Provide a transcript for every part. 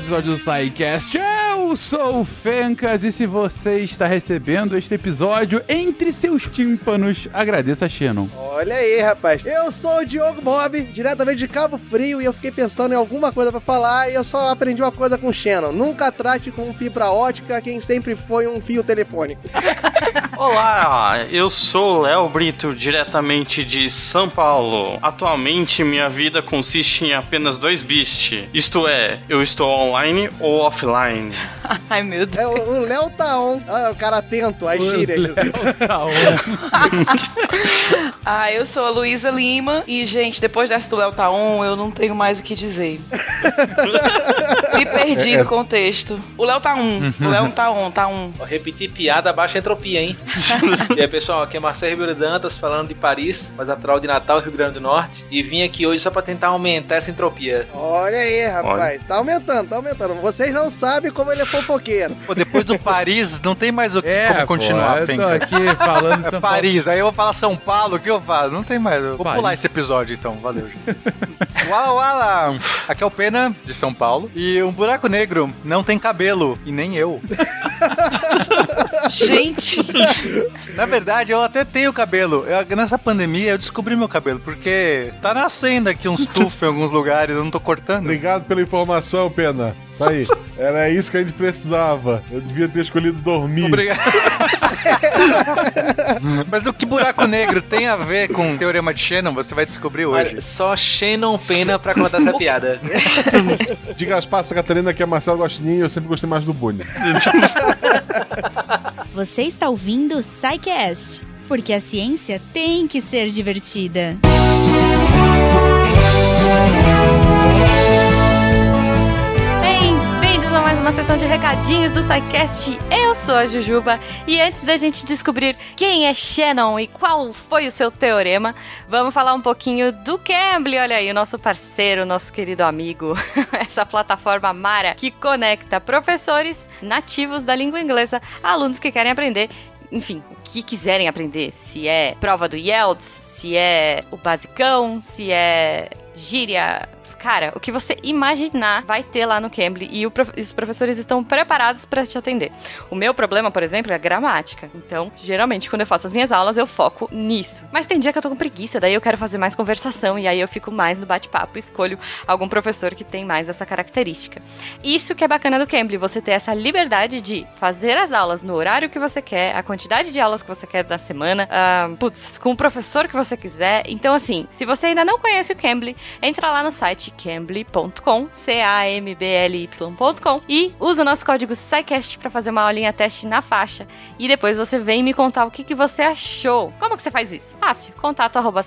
episódio do SciCast. Eu sou o Fencas e se você está recebendo este episódio entre seus tímpanos, agradeça a Shannon. Olha aí, rapaz. Eu sou o Diogo Bob, diretamente de Cabo Frio, e eu fiquei pensando em alguma coisa pra falar e eu só aprendi uma coisa com o Shannon. Nunca trate com um fibra ótica quem sempre foi um fio telefônico. Olá, eu sou o Léo Brito, diretamente de São Paulo. Atualmente, minha vida consiste em apenas dois bits. Isto é, eu estou online ou offline. Ai, meu Deus. É, o o Léo tá on. Olha, o cara atento às gírias. Tá on. Ah, eu sou a Luísa Lima e, gente, depois dessa do Léo Taon, eu não tenho mais o que dizer. Me perdi no contexto. O Léo tá um. O Léo tá on, tá um. Ó, Repetir piada, baixa entropia, hein? e aí, pessoal, aqui é Marcelo Ribeiro Dantas falando de Paris, mas natural de Natal, Rio Grande do Norte. E vim aqui hoje só pra tentar aumentar essa entropia. Olha aí, rapaz. Tá aumentando, tá aumentando. Vocês não sabem como ele é fofoqueiro. Pô, depois do Paris, não tem mais o que como pô, continuar, eu tô Fencas. aqui falando de É. Paris, aí eu vou falar São Paulo, o que eu faço? Não tem mais. Vou Paris. pular esse episódio então, valeu. gente. Wala Wala! Aqui é o Pena, de São Paulo. E um buraco negro não tem cabelo, e nem eu. Gente, Na verdade, eu até tenho cabelo. Eu- nessa pandemia eu descobri meu cabelo, porque tá nascendo aqui uns tufos em alguns lugares, eu não tô cortando. Obrigado pela informação, Pena. Isso aí. Era isso que a gente precisava. Eu devia ter escolhido dormir. Obrigado. Mas o que buraco negro tem a ver com o teorema de Shannon, você vai descobrir hoje. Olha, só Shannon Pena pra contar essa piada. Diga as passas, Catarina, que é Marcelo Guaxinim eu sempre gostei mais do bullying. Você está ouvindo o SciCast, porque a ciência tem que ser divertida. Bem-vindos uma sessão de recadinhos do SciCast. Eu sou a Jujuba e antes da gente descobrir quem é Shannon e qual foi o seu teorema, vamos falar um pouquinho do Cambly. Olha aí, o nosso parceiro, nosso querido amigo, essa plataforma Mara que conecta professores nativos da língua inglesa alunos que querem aprender enfim, o que quiserem aprender. Se é prova do IELTS, se é o basicão, se é gíria. Cara, o que você imaginar vai ter lá no Cambly e prof- os professores estão preparados para te atender. O meu problema, por exemplo, é a gramática. Então, geralmente, quando eu faço as minhas aulas, eu foco nisso. Mas tem dia que eu tô com preguiça, daí eu quero fazer mais conversação e aí eu fico mais no bate-papo escolho algum professor que tem mais essa característica. Isso que é bacana do Cambly, você ter essa liberdade de fazer as aulas no horário que você quer, a quantidade de aulas que você quer da semana, ah, putz, com o professor que você quiser. Então, assim, se você ainda não conhece o Cambly, entra lá no site cambly.com, C-A-M-B-L-Y.com e usa o nosso código SciCast para fazer uma aulinha teste na faixa. E depois você vem me contar o que, que você achou. Como que você faz isso? Fácil. Contato arroba.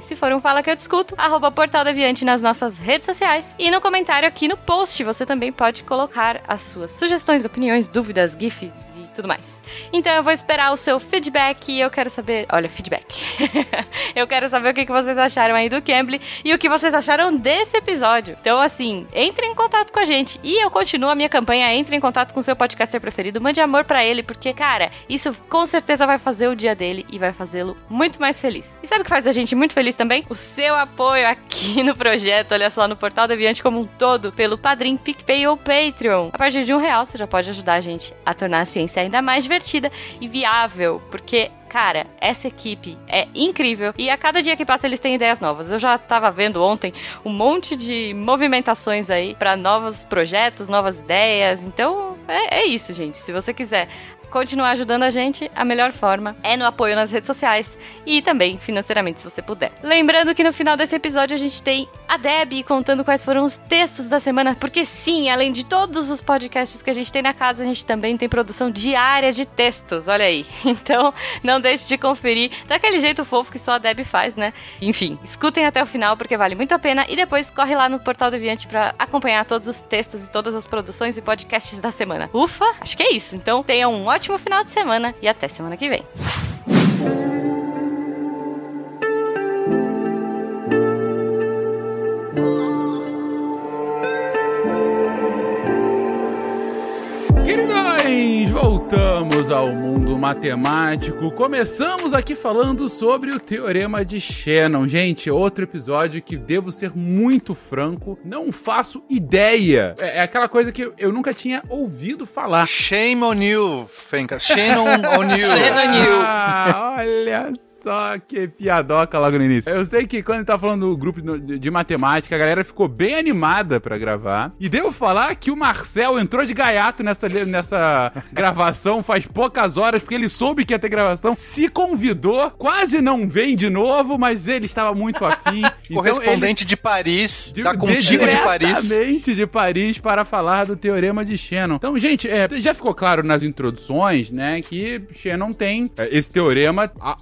Se for um Fala Que Eu Discuto, arroba Portal Deviante nas nossas redes sociais. E no comentário aqui no post você também pode colocar as suas sugestões, opiniões, dúvidas, gifs e tudo mais. Então eu vou esperar o seu feedback e eu quero saber... Olha, feedback. eu quero saber o que, vocês acharam aí do Cambly e o que vocês acharam desse episódio. Então, assim, entre em contato com a gente. E eu continuo a minha campanha, entre em contato com o seu podcaster preferido, mande amor pra ele, porque, cara, isso com certeza vai fazer o dia dele e vai fazê-lo muito mais feliz. E sabe o que faz a gente muito feliz também? O seu apoio aqui no projeto, olha só, no Portal Deviante como um todo, pelo Padrim, PicPay ou Patreon. A partir de um real, você já pode ajudar a gente a tornar a ciência ainda mais divertida e viável, porque Cara, essa equipe é incrível e a cada dia que passa eles têm ideias novas. Eu já tava vendo ontem um monte de movimentações aí para novos projetos, novas ideias. Então é, é isso, gente. Se você quiser continuar ajudando a gente, a melhor forma é no apoio nas redes sociais e também financeiramente, se você puder. Lembrando que no final desse episódio a gente tem a Deb contando quais foram os textos da semana, porque sim, além de todos os podcasts que a gente tem na casa, a gente também tem produção diária de textos, olha aí. Então, não deixe de conferir daquele jeito fofo que só a Deb faz, né? Enfim, escutem até o final porque vale muito a pena e depois corre lá no Portal Deviante para acompanhar todos os textos e todas as produções e podcasts da semana. Ufa, acho que é isso. Então, tenham um ótimo final de semana e até semana que vem. Voltamos ao mundo matemático. Começamos aqui falando sobre o Teorema de Shannon. Gente, outro episódio que devo ser muito franco, não faço ideia. É, é aquela coisa que eu, eu nunca tinha ouvido falar. Shame on you, Fencas. Shannon on you. Shannon on you. Ah, olha só que piadoca logo no início. Eu sei que quando ele tá falando do grupo de, de matemática, a galera ficou bem animada pra gravar. E devo falar que o Marcel entrou de gaiato nessa, nessa gravação faz poucas horas, porque ele soube que ia ter gravação, se convidou, quase não vem de novo, mas ele estava muito afim. Então Correspondente de Paris, tá contigo de Paris. Diretamente de Paris para falar do Teorema de Shannon. Então, gente, é, já ficou claro nas introduções, né, que Shannon tem é, esse teorema, a-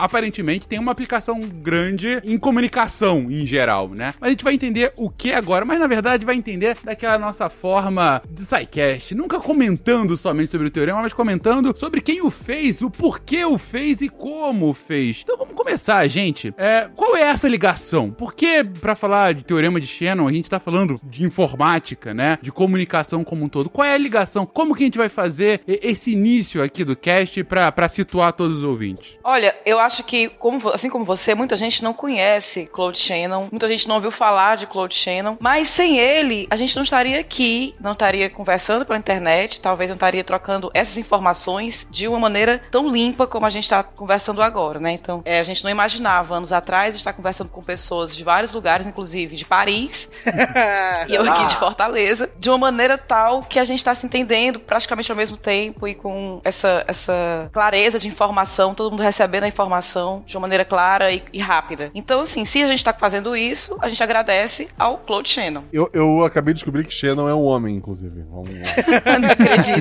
aparentemente tem uma aplicação grande em comunicação em geral, né? Mas a gente vai entender o que agora, mas na verdade vai entender daquela nossa forma de SciCast, nunca comentando somente sobre o teorema, mas comentando sobre quem o fez, o porquê o fez e como fez. Então vamos começar, gente. É, qual é essa ligação? Por que, pra falar de teorema de Shannon, a gente tá falando de informática, né? De comunicação como um todo. Qual é a ligação? Como que a gente vai fazer esse início aqui do cast pra situar todos os ouvintes? Olha, eu acho que, como assim como você, muita gente não conhece Claude Shannon, muita gente não ouviu falar de Claude Shannon, mas sem ele, a gente não estaria aqui, não estaria conversando pela internet, talvez não estaria trocando essas informações de uma maneira tão limpa como a gente está conversando agora, né? Então, é, a gente não imaginava anos atrás estar conversando com pessoas de vários lugares, inclusive de Paris, e eu aqui de Fortaleza, de uma maneira tal que a gente está se entendendo praticamente ao mesmo tempo e com essa, essa clareza de informação, todo mundo recebendo a informação de uma maneira clara e, e rápida. Então, assim, se a gente está fazendo isso, a gente agradece ao Claude Shannon. Eu, eu acabei de descobrir que Shannon é um homem, inclusive. Vamos lá. não acredito.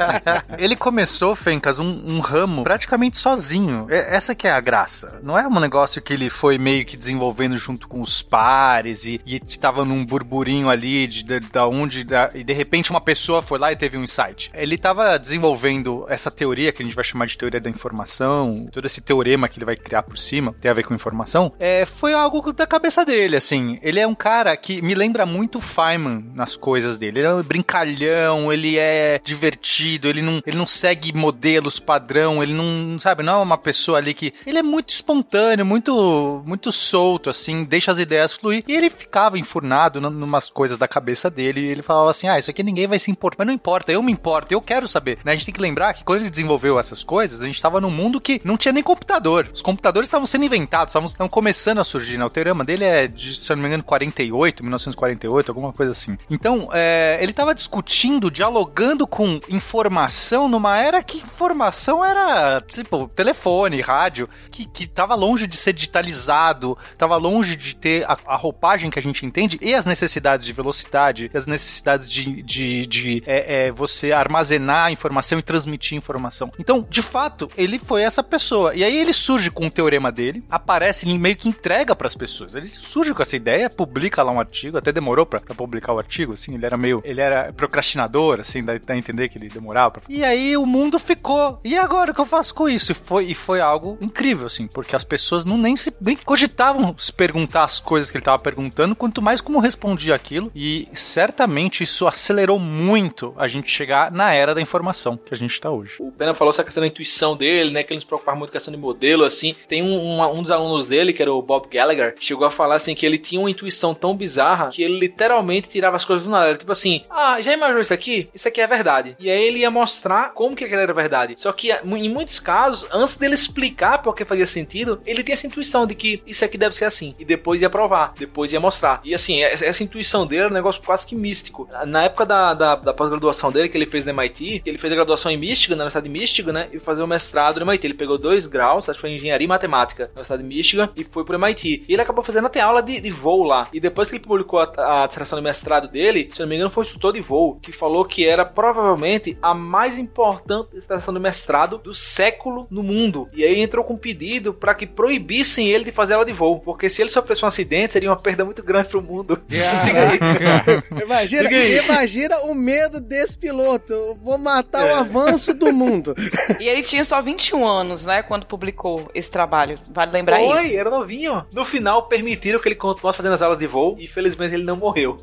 Ele começou, Fencas, um, um ramo praticamente sozinho. É- essa que é a graça. Não é um negócio que ele foi meio que desenvolvendo junto com os pares e, e tava num burburinho ali de, de- da onde da- e de repente uma pessoa foi lá e teve um insight. Ele tava desenvolvendo essa teoria que a gente vai chamar de teoria da informação, todo esse teorema que ele vai criar por cima, tem a ver com informação. É, foi algo da cabeça dele, assim. Ele é um cara que me lembra muito o Feynman nas coisas dele. Ele é um brincalhão, ele é divertido, ele não, ele não segue modelos padrão, ele não, sabe, não é uma pessoa ali que. Ele é muito espontâneo, muito, muito solto, assim, deixa as ideias fluir. E ele ficava enfurnado numas coisas da cabeça dele e ele falava assim: ah, isso aqui ninguém vai se importar. Mas não importa, eu me importo, eu quero saber. Né? A gente tem que lembrar que quando ele desenvolveu essas coisas, a gente estava num mundo que não tinha nem computador. Os computadores estavam sendo inventados, estavam, começando a surgir. Né? O teorema dele é de, se eu não me engano, 48, 1948, alguma coisa assim. Então, é, ele estava discutindo, dialogando com informação numa era que informação era, tipo, telefone, rádio, que, que longe de ser digitalizado, tava longe de ter a, a roupagem que a gente entende e as necessidades de velocidade, as necessidades de, de, de é, é, você armazenar informação e transmitir informação. Então, de fato, ele foi essa pessoa. E aí ele surge com o teorema dele, aparece e meio que entrega para as pessoas. Ele surge com essa ideia, publica lá um artigo, até demorou para publicar o artigo, assim, ele era meio, ele era procrastinador, assim, dá a entender que ele demorava. Pra... E aí o mundo ficou. E agora o que eu faço com isso? E foi, e foi algo incrível, assim, porque as pessoas não nem se nem cogitavam se perguntar as coisas que ele estava perguntando, quanto mais como respondia aquilo. E certamente isso acelerou muito a gente chegar na era da informação que a gente está hoje. O Pena falou essa questão da intuição dele, né? Que ele não se preocupava muito com a questão de modelo, assim. Tem um, um, dos alunos dele, que era o Bob Gallagher, chegou a falar, assim, que ele tinha uma intuição tão bizarra que ele literalmente tirava as coisas do nada. Era tipo assim, ah, já imaginou isso aqui? Isso aqui é verdade. E aí ele ia mostrar como que aquilo era verdade. Só que em muitos casos, antes dele explicar porque fazia sentido, ele tinha essa intuição de que isso aqui deve ser assim. E depois ia provar, depois ia mostrar. E assim, essa, essa intuição dele era um negócio quase que místico. Na época da, da, da pós-graduação dele, que ele fez na MIT, ele fez a graduação em Michigan, na Universidade de Michigan, né? E fazer o mestrado no MIT. Ele pegou dois graus, acho que foi em engenharia e matemática na Universidade de Michigan, e foi pro MIT. E ele acabou fazendo até aula de, de voo lá. E depois que ele publicou a, a dissertação de mestrado dele, se não me engano, foi um instrutor de voo, que falou que era provavelmente a mais importante dissertação de mestrado do século no mundo. E aí entrou com um pedido para que proibissem ele de fazer aula de voo, porque se ele sofresse um acidente, seria uma perda muito grande pro mundo. Imagina, imagina o medo desse piloto. Eu vou matar o avanço do mundo. E ele tinha só 21 anos, né, quando publicou esse trabalho. Vale lembrar Foi, isso. era novinho. No final, permitiram que ele continuasse fazendo as aulas de voo e felizmente ele não morreu.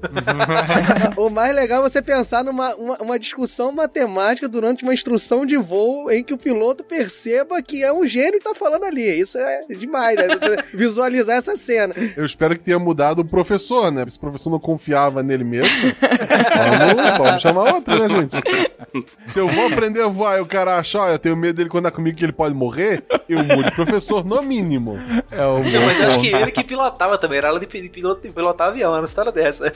o mais legal é você pensar numa uma, uma discussão matemática durante uma instrução de voo em que o piloto perceba que é um gênio que tá falando ali. Isso é demais, né? Você visualizar essa cena. Eu espero que tenha mudado o professor, né? Se o professor não confiava nele mesmo, vamos, vamos chamar outro, né, gente? Se eu vou aprender a voar e o cara achar, ó, eu tenho medo dele quando é comigo que ele pode morrer, eu mudo o professor no mínimo. É o Não, mas eu acho que ele que pilotava também. Era aula de pi- de piloto de pilotar avião, era uma história dessa.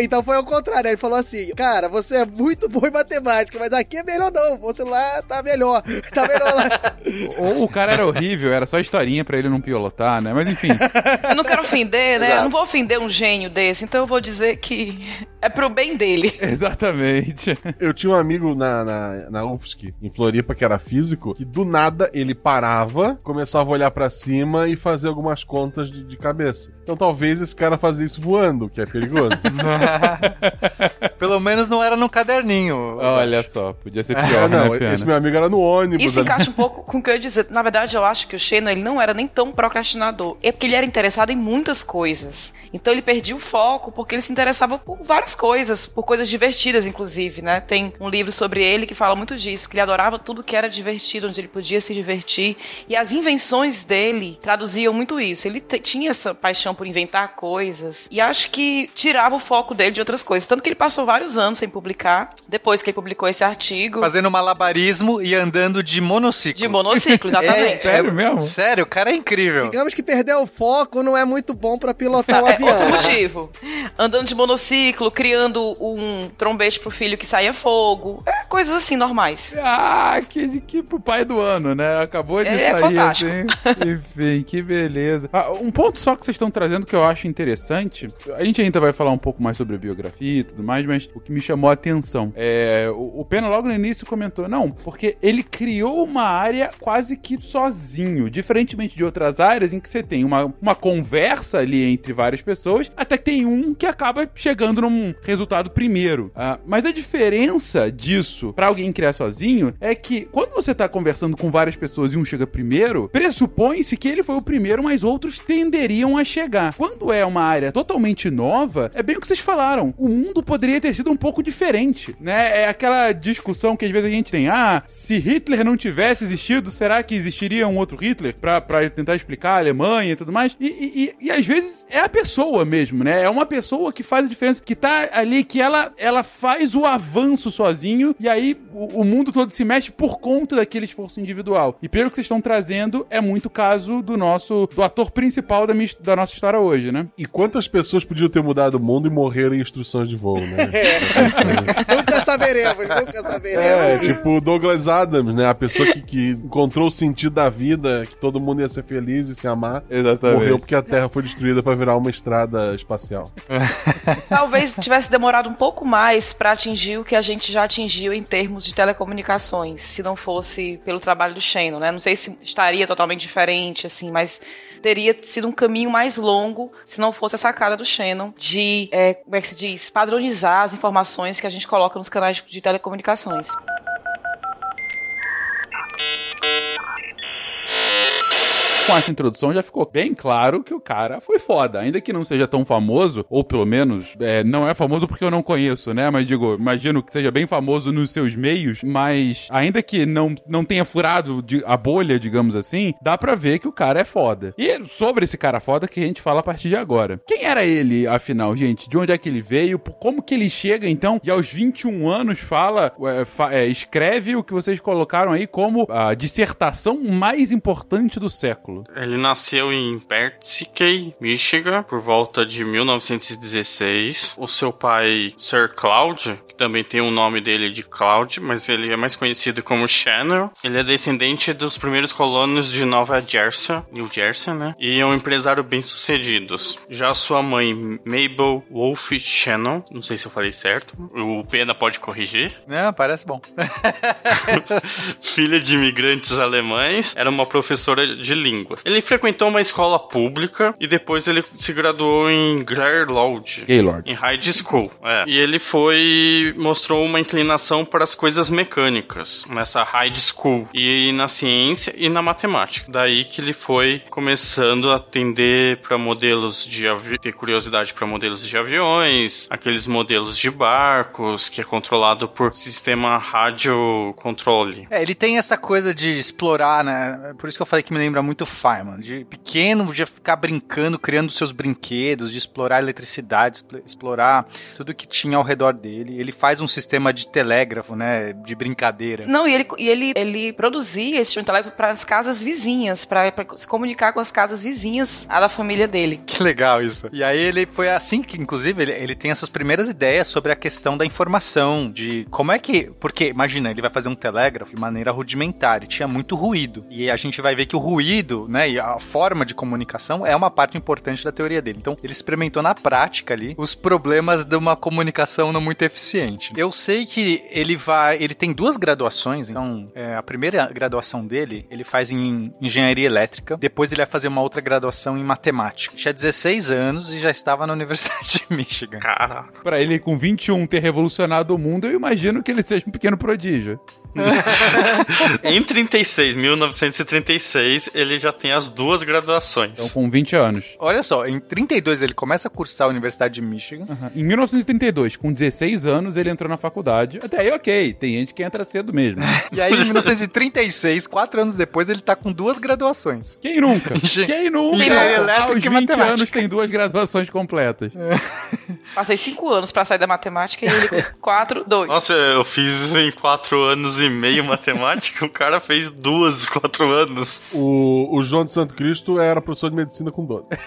Então foi ao contrário, ele falou assim: Cara, você é muito bom em matemática, mas aqui é melhor não. Você lá tá melhor. Tá melhor lá. Ou o cara era horrível, era só historinha pra ele não pilotar, né? Mas enfim. Eu não quero ofender, né? Exato. Eu não vou ofender um gênio desse, então eu vou dizer que é pro bem dele. Exatamente. Eu tinha um amigo na, na, na UFSC, em Floripa, que era físico, que do nada ele parava, começava a olhar pra cima e fazer algumas contas de, de cabeça. Então talvez esse cara fazia isso voando, que é perigoso. Pelo menos não era no caderninho. Olha só, podia ser Ah, pior, não, né, esse meu amigo era no ônibus. Isso ali. encaixa um pouco com o que eu ia dizer. Na verdade, eu acho que o Shannon ele não era nem tão procrastinador. É porque ele era interessado em muitas coisas. Então ele perdia o foco porque ele se interessava por várias coisas, por coisas divertidas, inclusive, né? Tem um livro sobre ele que fala muito disso, que ele adorava tudo que era divertido, onde ele podia se divertir. E as invenções dele traduziam muito isso. Ele tinha essa paixão por inventar coisas e acho que tirava o foco dele de outras coisas. Tanto que ele passou vários anos sem publicar. Depois que ele publicou esse artigo. Fazendo malabarismo e andando de monociclo. De monociclo, exatamente. Sério mesmo? Sério, o cara é incrível. Digamos que perder o foco não é muito bom pra pilotar um É, avião. outro motivo. Andando de monociclo, criando um trombete pro filho que saia fogo. É, coisas assim, normais. Ah, que, que pro pai do ano, né? Acabou de É, é sair fantástico. assim. Enfim, que beleza. Ah, um ponto só que vocês estão trazendo que eu acho interessante. A gente ainda vai falar um pouco mais sobre a biografia e tudo mais, mas o que me chamou a atenção é. O, o Pena logo no início comentou, não, porque ele criou uma área quase que sozinho. Diferentemente de outras áreas em que você tem uma, uma conversa ali entre várias pessoas, até que tem um que acaba chegando num resultado primeiro. Ah, mas a diferença disso pra alguém criar sozinho é que quando você tá conversando com várias pessoas e um chega primeiro, pressupõe-se que ele foi o primeiro, mas outros tenderiam a chegar. Quando é uma área totalmente nova, é bem o que vocês falaram. O mundo poderia ter sido um pouco diferente, né? É aquela discussão que às vezes a gente tem: ah, se Hitler não tivesse existido, será que existiria um outro Hitler pra tentar explicar a Alemanha e tudo mais? E, e, e- e às vezes é a pessoa mesmo, né? É uma pessoa que faz a diferença, que tá ali, que ela, ela faz o avanço sozinho e aí o, o mundo todo se mexe por conta daquele esforço individual. E pelo que vocês estão trazendo, é muito o caso do nosso, do ator principal da, minha- da nossa história hoje, né? E quantas pessoas podiam ter mudado o mundo e morreram em instruções de voo, né? nunca saberemos, nunca saberemos. É, tipo o Douglas Adams, né? A pessoa que, que encontrou o sentido da vida, que todo mundo ia ser feliz e se amar. Exatamente. Morreu porque a Terra foi destruída pra virar uma estrada espacial. Talvez tivesse demorado um pouco mais para atingir o que a gente já atingiu em termos de telecomunicações, se não fosse pelo trabalho do Shannon, né? Não sei se estaria totalmente diferente, assim, mas teria sido um caminho mais longo se não fosse a sacada do Shannon de, é, como é que se diz, padronizar as informações que a gente coloca nos canais de telecomunicações. Com essa introdução já ficou bem claro que o cara foi foda. Ainda que não seja tão famoso, ou pelo menos é, não é famoso porque eu não conheço, né? Mas digo, imagino que seja bem famoso nos seus meios, mas ainda que não, não tenha furado de- a bolha, digamos assim, dá pra ver que o cara é foda. E sobre esse cara foda que a gente fala a partir de agora. Quem era ele, afinal, gente? De onde é que ele veio? Como que ele chega, então, e aos 21 anos fala, é, fa- é, escreve o que vocês colocaram aí como a dissertação mais importante do século? Ele nasceu em Percy, Michigan, por volta de 1916. O seu pai, Sir Cloud, que também tem o nome dele de Cloud, mas ele é mais conhecido como Channel. Ele é descendente dos primeiros colonos de Nova Jersey, New Jersey, né? E é um empresário bem sucedido. Já sua mãe, Mabel Wolf Channel, não sei se eu falei certo. O Pena pode corrigir. Não, parece bom. filha de imigrantes alemães, era uma professora de língua. Línguas. Ele frequentou uma escola pública e depois ele se graduou em Lodge. Gaylord. Em high school, é. E ele foi. mostrou uma inclinação para as coisas mecânicas nessa high school. E na ciência e na matemática. Daí que ele foi começando a atender para modelos de ter curiosidade para modelos de aviões, aqueles modelos de barcos, que é controlado por sistema rádio controle. É, ele tem essa coisa de explorar, né? Por isso que eu falei que me lembra muito De pequeno, já ficar brincando, criando seus brinquedos, de explorar eletricidade, expl- explorar tudo que tinha ao redor dele. Ele faz um sistema de telégrafo, né? De brincadeira. Não, e ele, e ele, ele produzia esse telégrafo para as casas vizinhas, para se comunicar com as casas vizinhas a da família dele. Que legal isso. E aí ele foi assim que, inclusive, ele, ele tem essas primeiras ideias sobre a questão da informação, de como é que. Porque, imagina, ele vai fazer um telégrafo de maneira rudimentar, e tinha muito ruído. E a gente vai ver que o ruído, né, e a forma de comunicação é uma parte importante da teoria dele. Então, ele experimentou na prática ali os problemas de uma comunicação não muito eficiente. Eu sei que ele vai. Ele tem duas graduações, então, é, a primeira graduação dele, ele faz em engenharia elétrica, depois ele vai fazer uma outra graduação em matemática. Tinha 16 anos e já estava na Universidade de Michigan. Caraca. Pra ele, com 21, ter revolucionado o mundo, eu imagino que ele seja um pequeno prodígio. Em 36, 1936, ele já tem as duas graduações. Então, com 20 anos. Olha só, em 32 ele começa a cursar a Universidade de Michigan. Aham. Em 1932, com 16 anos, ele entrou na faculdade. Até aí, ok. Tem gente que entra cedo mesmo. E aí, em 1936, quatro anos depois, ele tá com duas graduações. Quem nunca? Quem nunca? Aos e 20 matemática. anos tem duas graduações completas. Passei cinco anos para sair da matemática e ele com quatro, dois. Nossa, eu fiz em quatro anos e meio matemática, o cara fez duas, quatro anos. O, o João de Santo Cristo era professor de medicina com 12.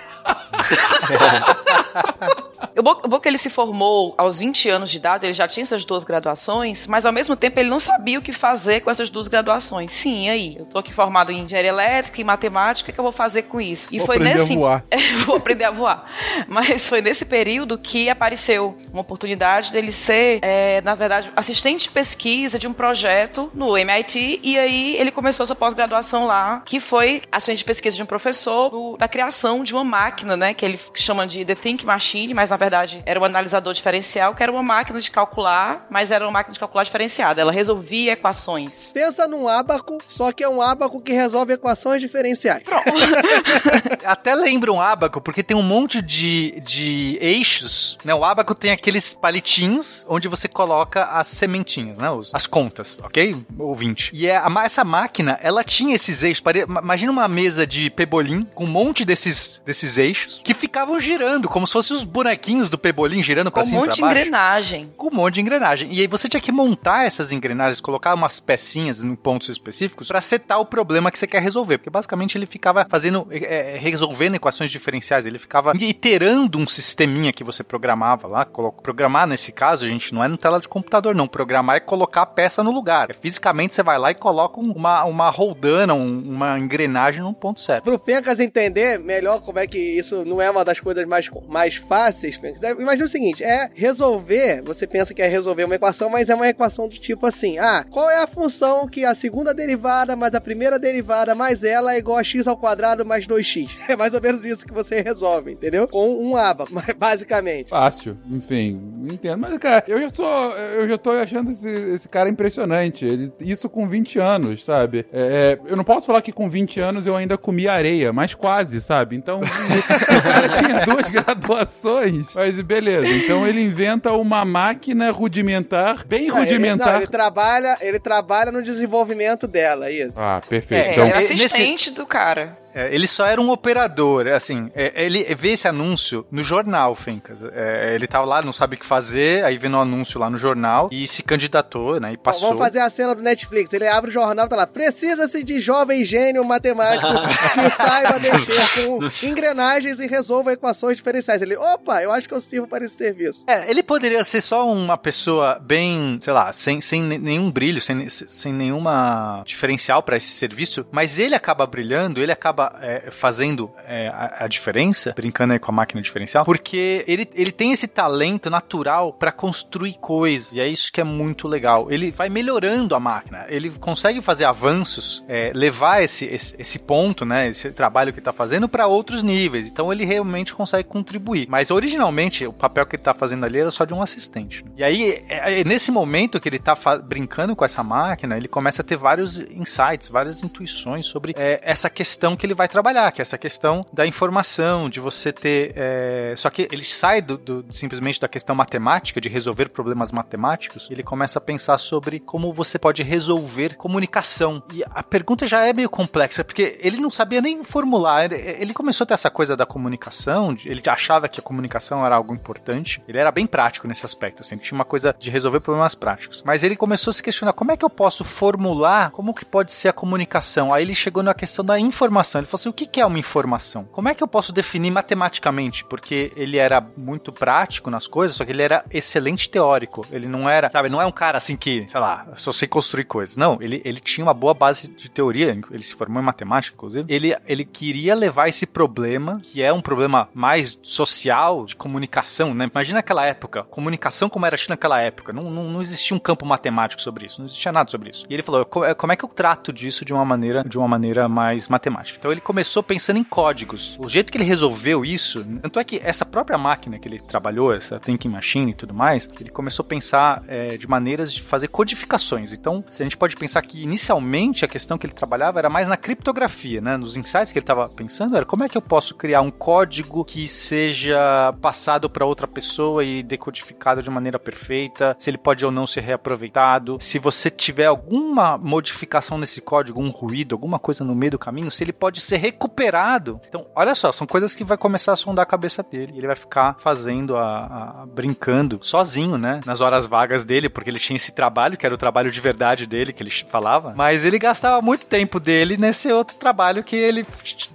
O é que ele se formou aos 20 anos de idade, ele já tinha essas duas graduações, mas ao mesmo tempo ele não sabia o que fazer com essas duas graduações. Sim, aí, eu tô aqui formado em engenharia elétrica e matemática, o que, que eu vou fazer com isso? E Vou foi aprender nesse a voar. É, vou aprender a voar. Mas foi nesse período que apareceu uma oportunidade dele ser, é, na verdade, assistente de pesquisa de um projeto no MIT. E aí ele começou sua pós-graduação lá, que foi assistente de pesquisa de um professor do- da criação de uma máquina, né? Que ele chama de The Think Machine, mas na verdade era um analisador diferencial, que era uma máquina de calcular, mas era uma máquina de calcular diferenciada. Ela resolvia equações. Pensa num ábaco, só que é um ábaco que resolve equações diferenciais. Até lembra um ábaco, porque tem um monte de, de eixos, né? O ábaco tem aqueles palitinhos onde você coloca as sementinhas, né? Os- as contas, ok? Ouvinte. E é, a essa máquina, ela tinha esses eixos. pare- ma- Imagina uma mesa de pebolim com um monte desses, desses eixos que ficavam girando, como se fossem os bonequinhos do pebolim girando pra Com um cima e monte de baixo engrenagem. com um monte de engrenagem. E aí você tinha que montar essas engrenagens, colocar umas pecinhas em pontos específicos pra setar o problema que você quer resolver. Porque basicamente ele ficava fazendo, é, é, resolvendo equações diferenciais. Ele ficava iterando um sisteminha que você programava lá. Programar nesse caso, gente, não é no tela de computador, não. Programar é colocar a peça no lugar. É, fisicamente você vai lá e coloca um- uma, uma roldana, um- uma engrenagem num ponto certo. Pro Fencas entender melhor como é que isso não é uma das coisas mais, mais fáceis, Fencas, é- imagina o seguinte, é resolver, você pensa que é resolver uma equação, mas é uma equação do tipo assim, ah, qual é a função que a segunda derivada mais a primeira derivada mais ela é igual a x ao quadrado mais 2x? É mais ou menos isso que você resolve, entendeu? Com um aba, basicamente. Fácil, enfim, entendo. Mas, cara, eu já tô, eu já tô achando esse, esse cara impressionante. Ele- isso com 20 anos, sabe? É, é, eu não posso falar que com 20 anos eu ainda comi areia, mas quase, sabe? Então, o cara tinha duas graduações, mas beleza. Então ele inventa uma máquina rudimentar, bem Não, ele- rudimentar. não, ele trabalha, ele trabalha no desenvolvimento dela, é isso. Ah, perfeito. É, então, era nesse- assistente do cara. É, ele só era um operador, assim, é, ele vê esse anúncio no jornal, Fencas. É, ele tava lá, não sabe o que fazer, aí vê no anúncio lá no jornal e se candidatou, né, e Bom, passou. Vamos fazer a cena do Netflix. Ele abre o jornal e tá lá. Precisa-se de jovem gênio matemático que saiba mexer com engrenagens e resolva equações diferenciais. Ele, opa, eu acho que eu sirvo para esse serviço. É, ele poderia ser só uma pessoa bem, sei lá, sem, sem ne- nenhum brilho, sem, sem nenhuma diferencial pra esse serviço, mas ele acaba brilhando, ele acaba acaba é, fazendo é, a, a diferença, brincando aí com a máquina diferencial, porque ele, ele tem esse talento natural para construir coisas, e é isso que é muito legal. Ele vai melhorando a máquina, ele consegue fazer avanços, é, levar esse, esse, esse, ponto, né, esse trabalho que ele tá fazendo para outros níveis. Então ele realmente consegue contribuir. Mas originalmente o papel que ele tá fazendo ali era só de um assistente. E aí, é, é nesse momento que ele tá brincando com essa máquina, ele começa a ter vários insights, várias intuições sobre é, essa questão que ele vai trabalhar, que é essa questão da informação, de você ter. É... Só que ele sai do, do, simplesmente da questão matemática, de resolver problemas matemáticos, ele começa a pensar sobre como você pode resolver comunicação. E a pergunta já é meio complexa, porque ele não sabia nem formular. Ele começou a ter essa coisa da comunicação, ele achava que a comunicação era algo importante. Ele era bem prático nesse aspecto, assim, tinha uma coisa de resolver problemas práticos. Mas ele começou a se questionar como é que eu posso formular, como que pode ser a comunicação. Aí ele chegou na questão da informação. Ele falou assim: o que é uma informação? Como é que eu posso definir matematicamente? Porque ele era muito prático nas coisas, só que ele era excelente teórico. Ele não era, sabe, não é um cara assim que, sei lá, só sei construir coisas. Não, ele, ele tinha uma boa base de teoria, ele se formou em matemática, inclusive. Ele, ele queria levar esse problema, que é um problema mais social, de comunicação, né? Imagina aquela época, comunicação como era naquela época. Não, não, não existia um campo matemático sobre isso, não existia nada sobre isso. E ele falou: como é que eu trato disso de uma maneira, de uma maneira mais matemática? Então ele começou pensando em códigos. O jeito que ele resolveu isso, tanto é que essa própria máquina que ele trabalhou, essa thinking machine e tudo mais, ele começou a pensar é, de maneiras de fazer codificações. Então, a gente pode pensar que inicialmente a questão que ele trabalhava era mais na criptografia, né? Nos insights que ele estava pensando era como é que eu posso criar um código que seja passado para outra pessoa e decodificado de maneira perfeita, se ele pode ou não ser reaproveitado, se você tiver alguma modificação nesse código, um ruído, alguma coisa no meio do caminho, se ele pode ser recuperado. Então, olha só, são coisas que vai começar a sondar a cabeça dele. Ele vai ficar fazendo a, a, brincando sozinho, né? Nas horas vagas dele, porque ele tinha esse trabalho, que era o trabalho de verdade dele, que ele falava. Mas ele gastava muito tempo dele nesse outro trabalho que ele,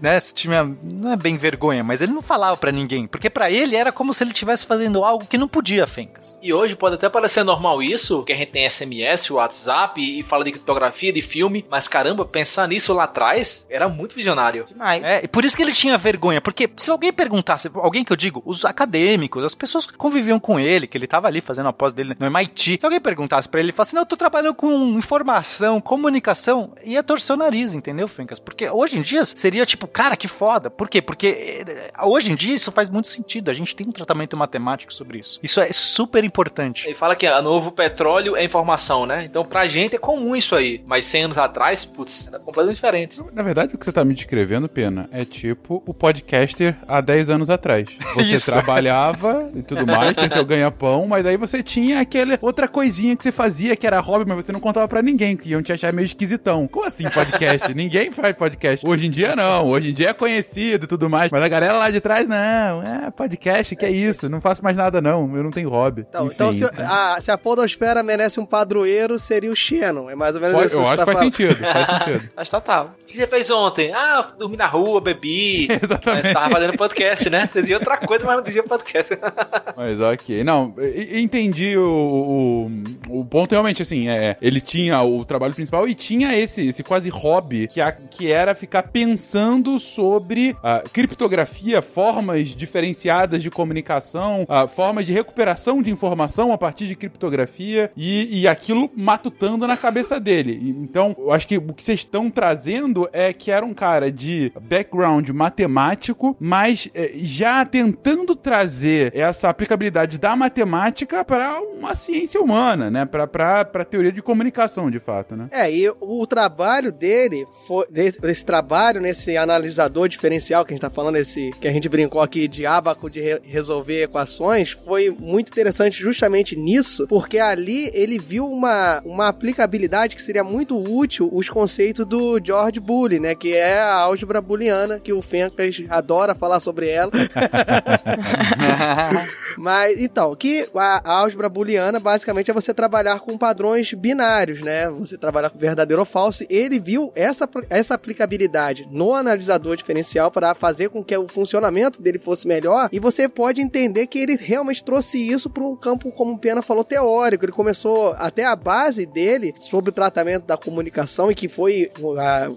né, tinha, não é bem vergonha, mas ele não falava para ninguém, porque para ele era como se ele estivesse fazendo algo que não podia, Fencas. E hoje pode até parecer normal isso, que a gente tem SMS, WhatsApp e fala de criptografia, de filme, mas caramba, pensar nisso lá atrás era muito visionário. Demais. É, e por isso que ele tinha vergonha, porque se alguém perguntasse, alguém que eu digo, os acadêmicos, as pessoas que conviviam com ele, que ele tava ali fazendo a pós dele no MIT, se alguém perguntasse para ele, ele falasse, não, eu tô trabalhando com informação, comunicação, ia torcer o nariz, entendeu, Fencas? Porque hoje em dia seria tipo, cara, que foda. Por quê? Porque eh, hoje em dia isso faz muito sentido. A gente tem um tratamento matemático sobre isso. Isso é super importante. Ele fala que a novo petróleo é informação, né? Então pra gente é comum isso aí. Mas 100 anos atrás, putz, era completamente diferente. Na verdade, o que você tá me descrevendo, Pena, é tipo o podcaster há 10 anos atrás. Você Isso. trabalhava e tudo mais, tinha seu ganha-pão, mas aí você tinha aquela outra coisinha que você fazia que era hobby, mas você não contava para ninguém, que iam te achar meio esquisitão. Como assim podcast? ninguém faz podcast. Hoje em dia não, hoje em dia é conhecido e tudo mais, mas a galera lá de trás, não, é podcast, que é isso, não faço mais nada não, eu não tenho hobby. Então, então Enfim, então se, a, se, a, podosfera merece um padroeiro, seria o Xenon, é mais ou menos Pode, isso Eu que acho tá que faz falando. sentido, faz sentido. Faz total. O que você fez ontem? Ah, dormi na rua, bebi. Exatamente. Tava fazendo podcast, né? Você dizia outra coisa, mas não dizia podcast. mas ok. Não, entendi o, o, o, ponto realmente, assim, é, ele tinha o trabalho principal e tinha esse, esse quase hobby que, a, que era ficar pensando sobre a criptografia, formas diferenciadas de comunicação, a, formas de recuperação de informação a partir de criptografia e, e aquilo matutando na cabeça dele. Então, eu acho que o que vocês estão trazendo é que era um cara de background matemático, mas é, já tentando trazer essa aplicabilidade da matemática para uma ciência humana, né? Para teoria de comunicação, de fato, né? É, e o trabalho dele, foi, desse, trabalho nesse analisador diferencial que a gente tá falando, esse que a gente brincou aqui de abaco de re resolver equações, foi muito interessante justamente nisso, porque ali ele viu uma, uma aplicabilidade que seria muito útil os conceitos do George Bully, né? Que é a álgebra booleana, que o Fencas adora falar sobre ela. Mas, então, que a, álgebra booleana basicamente é você trabalhar com padrões binários, né? Você trabalhar com verdadeiro ou falso. Ele viu essa, essa aplicabilidade no analisador diferencial para fazer com que o funcionamento dele fosse melhor. E você pode entender que ele realmente trouxe isso para um campo, como o Pena falou, teórico. Ele começou até a base dele sobre o tratamento da comunicação e que foi,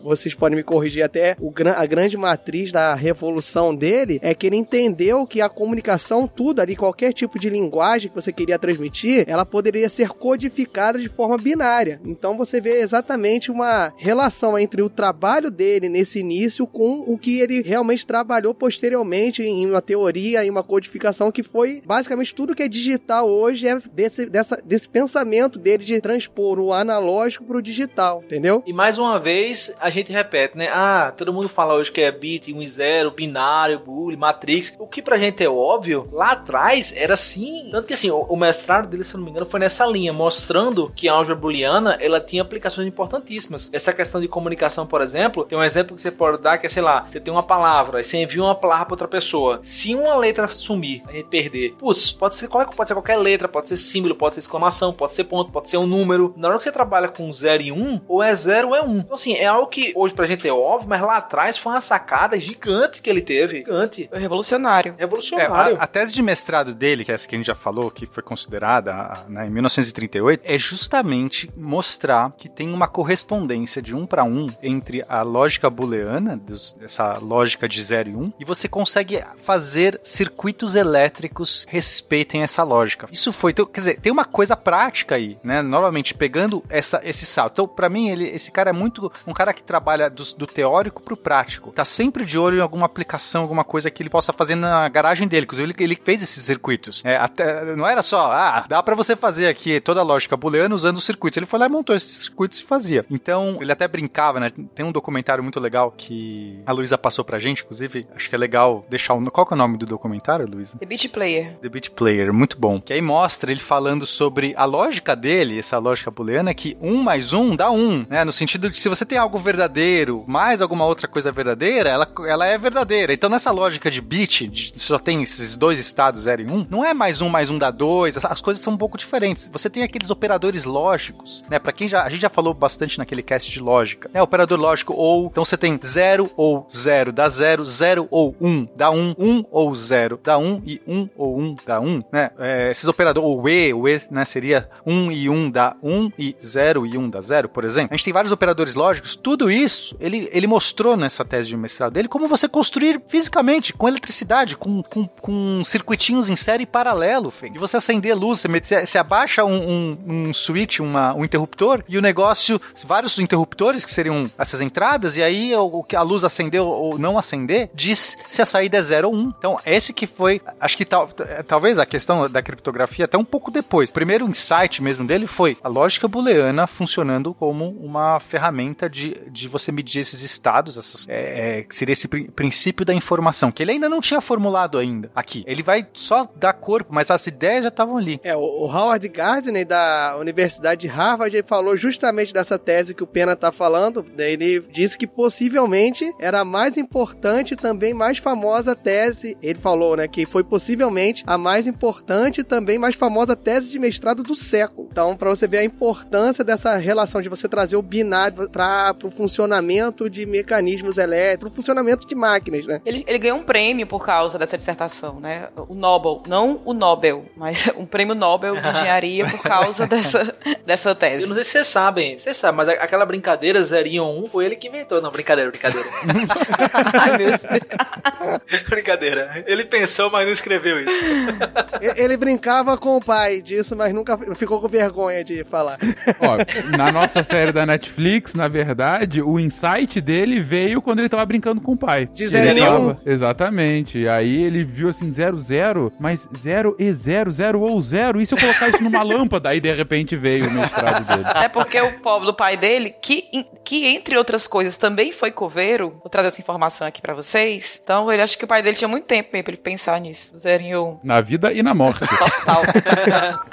vocês podem me corrigir até, o, gran- a grande matriz da revolução dele é que ele entendeu que a comunicação, tudo ali, qualquer tipo de linguagem que você queria transmitir, ela poderia ser codificada de forma binária. Então você vê exatamente uma relação entre o trabalho dele nesse início com o que ele realmente trabalhou posteriormente em uma teoria, em uma codificação que foi basicamente tudo que é digital hoje é desse, dessa, desse pensamento dele de transpor o analógico pro digital, entendeu? E mais uma vez, a gente repete, né? Ah, todo mundo fala hoje que é bit 1 e 0, binário, boole, matrix. O que pra gente é óbvio, lá atrás era assim. Tanto que assim, o, o mestrado dele, se não me engano, foi nessa linha, mostrando que a álgebra booleana, ela tinha aplicações importantíssimas. Essa questão de comunicação, por exemplo, tem um exemplo que você pode dar que é, sei lá, você tem uma palavra, aí você envia uma palavra pra outra pessoa. Se uma letra sumir, a gente perder, putz, pode ser, qual- pode ser qualquer letra, pode ser símbolo, pode ser exclamação, pode ser ponto, pode ser um número. Na hora que você trabalha com 0 e 1, um, ou é 0 ou é 1. Um. Então, assim, é algo que hoje pra gente é óbvio, mas lá atrás foi uma sacada gigante que ele teve. Gigante. Foi revolucionário. É, Revolucionário. a, a tese de mestrado dele, que é essa que a gente já falou, que foi considerada né, em 1938, é justamente mostrar que tem uma correspondência de um para um entre a lógica booleana, essa lógica de 0 e 1, um, e você consegue fazer circuitos elétricos respeitem essa lógica. Isso foi, então, quer dizer, tem uma coisa prática aí, né? Novamente, pegando essa, esse salto. Então, pra mim, ele, esse cara é muito um cara que trabalha do, do teórico pro prático. Tá sempre de olho em alguma aplicação, alguma coisa que ele possa fazer na garagem dele. Inclusive, ele, ele fez esses circuitos. É, até, não era só, ah, dá pra você fazer aqui toda a lógica booleana usando os circuitos. Ele foi lá e montou esses circuitos e fazia. Então, ele até brincava, né? Tem um documentário muito legal que a Luísa passou pra gente, inclusive. Acho que é legal deixar o. Qual que é o nome do documentário, Luísa? The Beat Player. The Beat Player, muito bom. Que aí mostra ele falando sobre a lógica dele, essa lógica booleana, que um mais um dá um, né? No sentido de que se você tem algo verdadeiro mais alguma outra coisa verdadeira, ela, ela é verdadeira. Então nessa lógica de bit, só tem esses dois estados 0 e 1, um, não é mais um mais um dá dois, as, as coisas são um pouco diferentes. Você tem aqueles operadores lógicos, né? Pra quem já, a gente já falou bastante naquele cast de lógica, né? Operador lógico ou, então você tem 0 ou 0 dá 0, 0 ou 1 um, dá 1, um, 1 um ou 0 dá 1 um, e 1 um ou 1 um dá 1, um, né? É, esses operadores, ou E, o E, né, seria 1 um e 1 um dá 1 um, e 0 e 1 um dá 0, por exemplo. A gente tem vários operadores lógicos, tudo isso ele, ele mostrou nessa tese de mestrado dele como você construir fisicamente, com eletricidade, com, com, com circuitinhos em série paralelo, Fê. E você acender luz, você, você, você abaixa um, um, um switch, uma, um interruptor, e o negócio, vários interruptores que seriam essas entradas, e aí o que a luz acendeu ou não acender, diz se a saída é 0 ou 1. Um. Então, esse que foi, acho que tal, talvez a questão da criptografia até um pouco depois. O primeiro insight mesmo dele foi a lógica booleana funcionando como uma ferramenta de, de você medir esses estados, essas, é, é, que seria esse prin princípio da informação, que ele ainda não tinha formulado ainda aqui. Ele vai só dar corpo, mas as ideias já estavam ali. É, o, Howard Gardner da Universidade de Harvard ele falou justamente dessa tese que o Pena tá falando. Ele disse que possivelmente era a mais importante também mais famosa tese. Ele falou, né, que foi possivelmente a mais importante também mais famosa tese de mestrado do século. Então, para você ver a importância dessa relação de você trazer o binário para o funcionamento de mecanismos elétricos, pro funcionamento de máquinas, né? Ele, ele ganhou um prêmio por causa dessa dissertação, né? O Nobel, não o Nobel, mas um prêmio Nobel de engenharia por causa dessa, dessa tese. Eu não sei se vocês sabem, vocês sabem, mas aquela brincadeira 0 e 1 um, foi ele que inventou. Não, brincadeira, brincadeira. Ai, meu Deus. brincadeira. Ele pensou, mas não escreveu isso. Ele brincava com o pai disso, mas nunca ficou com vergonha de falar. Ó, na nossa série da Netflix, na verdade, o insight dele veio quando ele tava brincando com o pai. De Ele zero em tava- um. Exatamente. Aí ele viu assim, 0, 0, mas 0 e 0, 0 ou 0. E se eu colocar isso numa lâmpada? Aí de repente veio o mestrado dele. É porque o pobre do pai dele, que, que entre outras coisas também foi coveiro, vou trazer essa informação aqui pra vocês. Então, ele acha que o pai dele tinha muito tempo mesmo pra ele pensar nisso. Zero em um. Na vida e na morte. Total.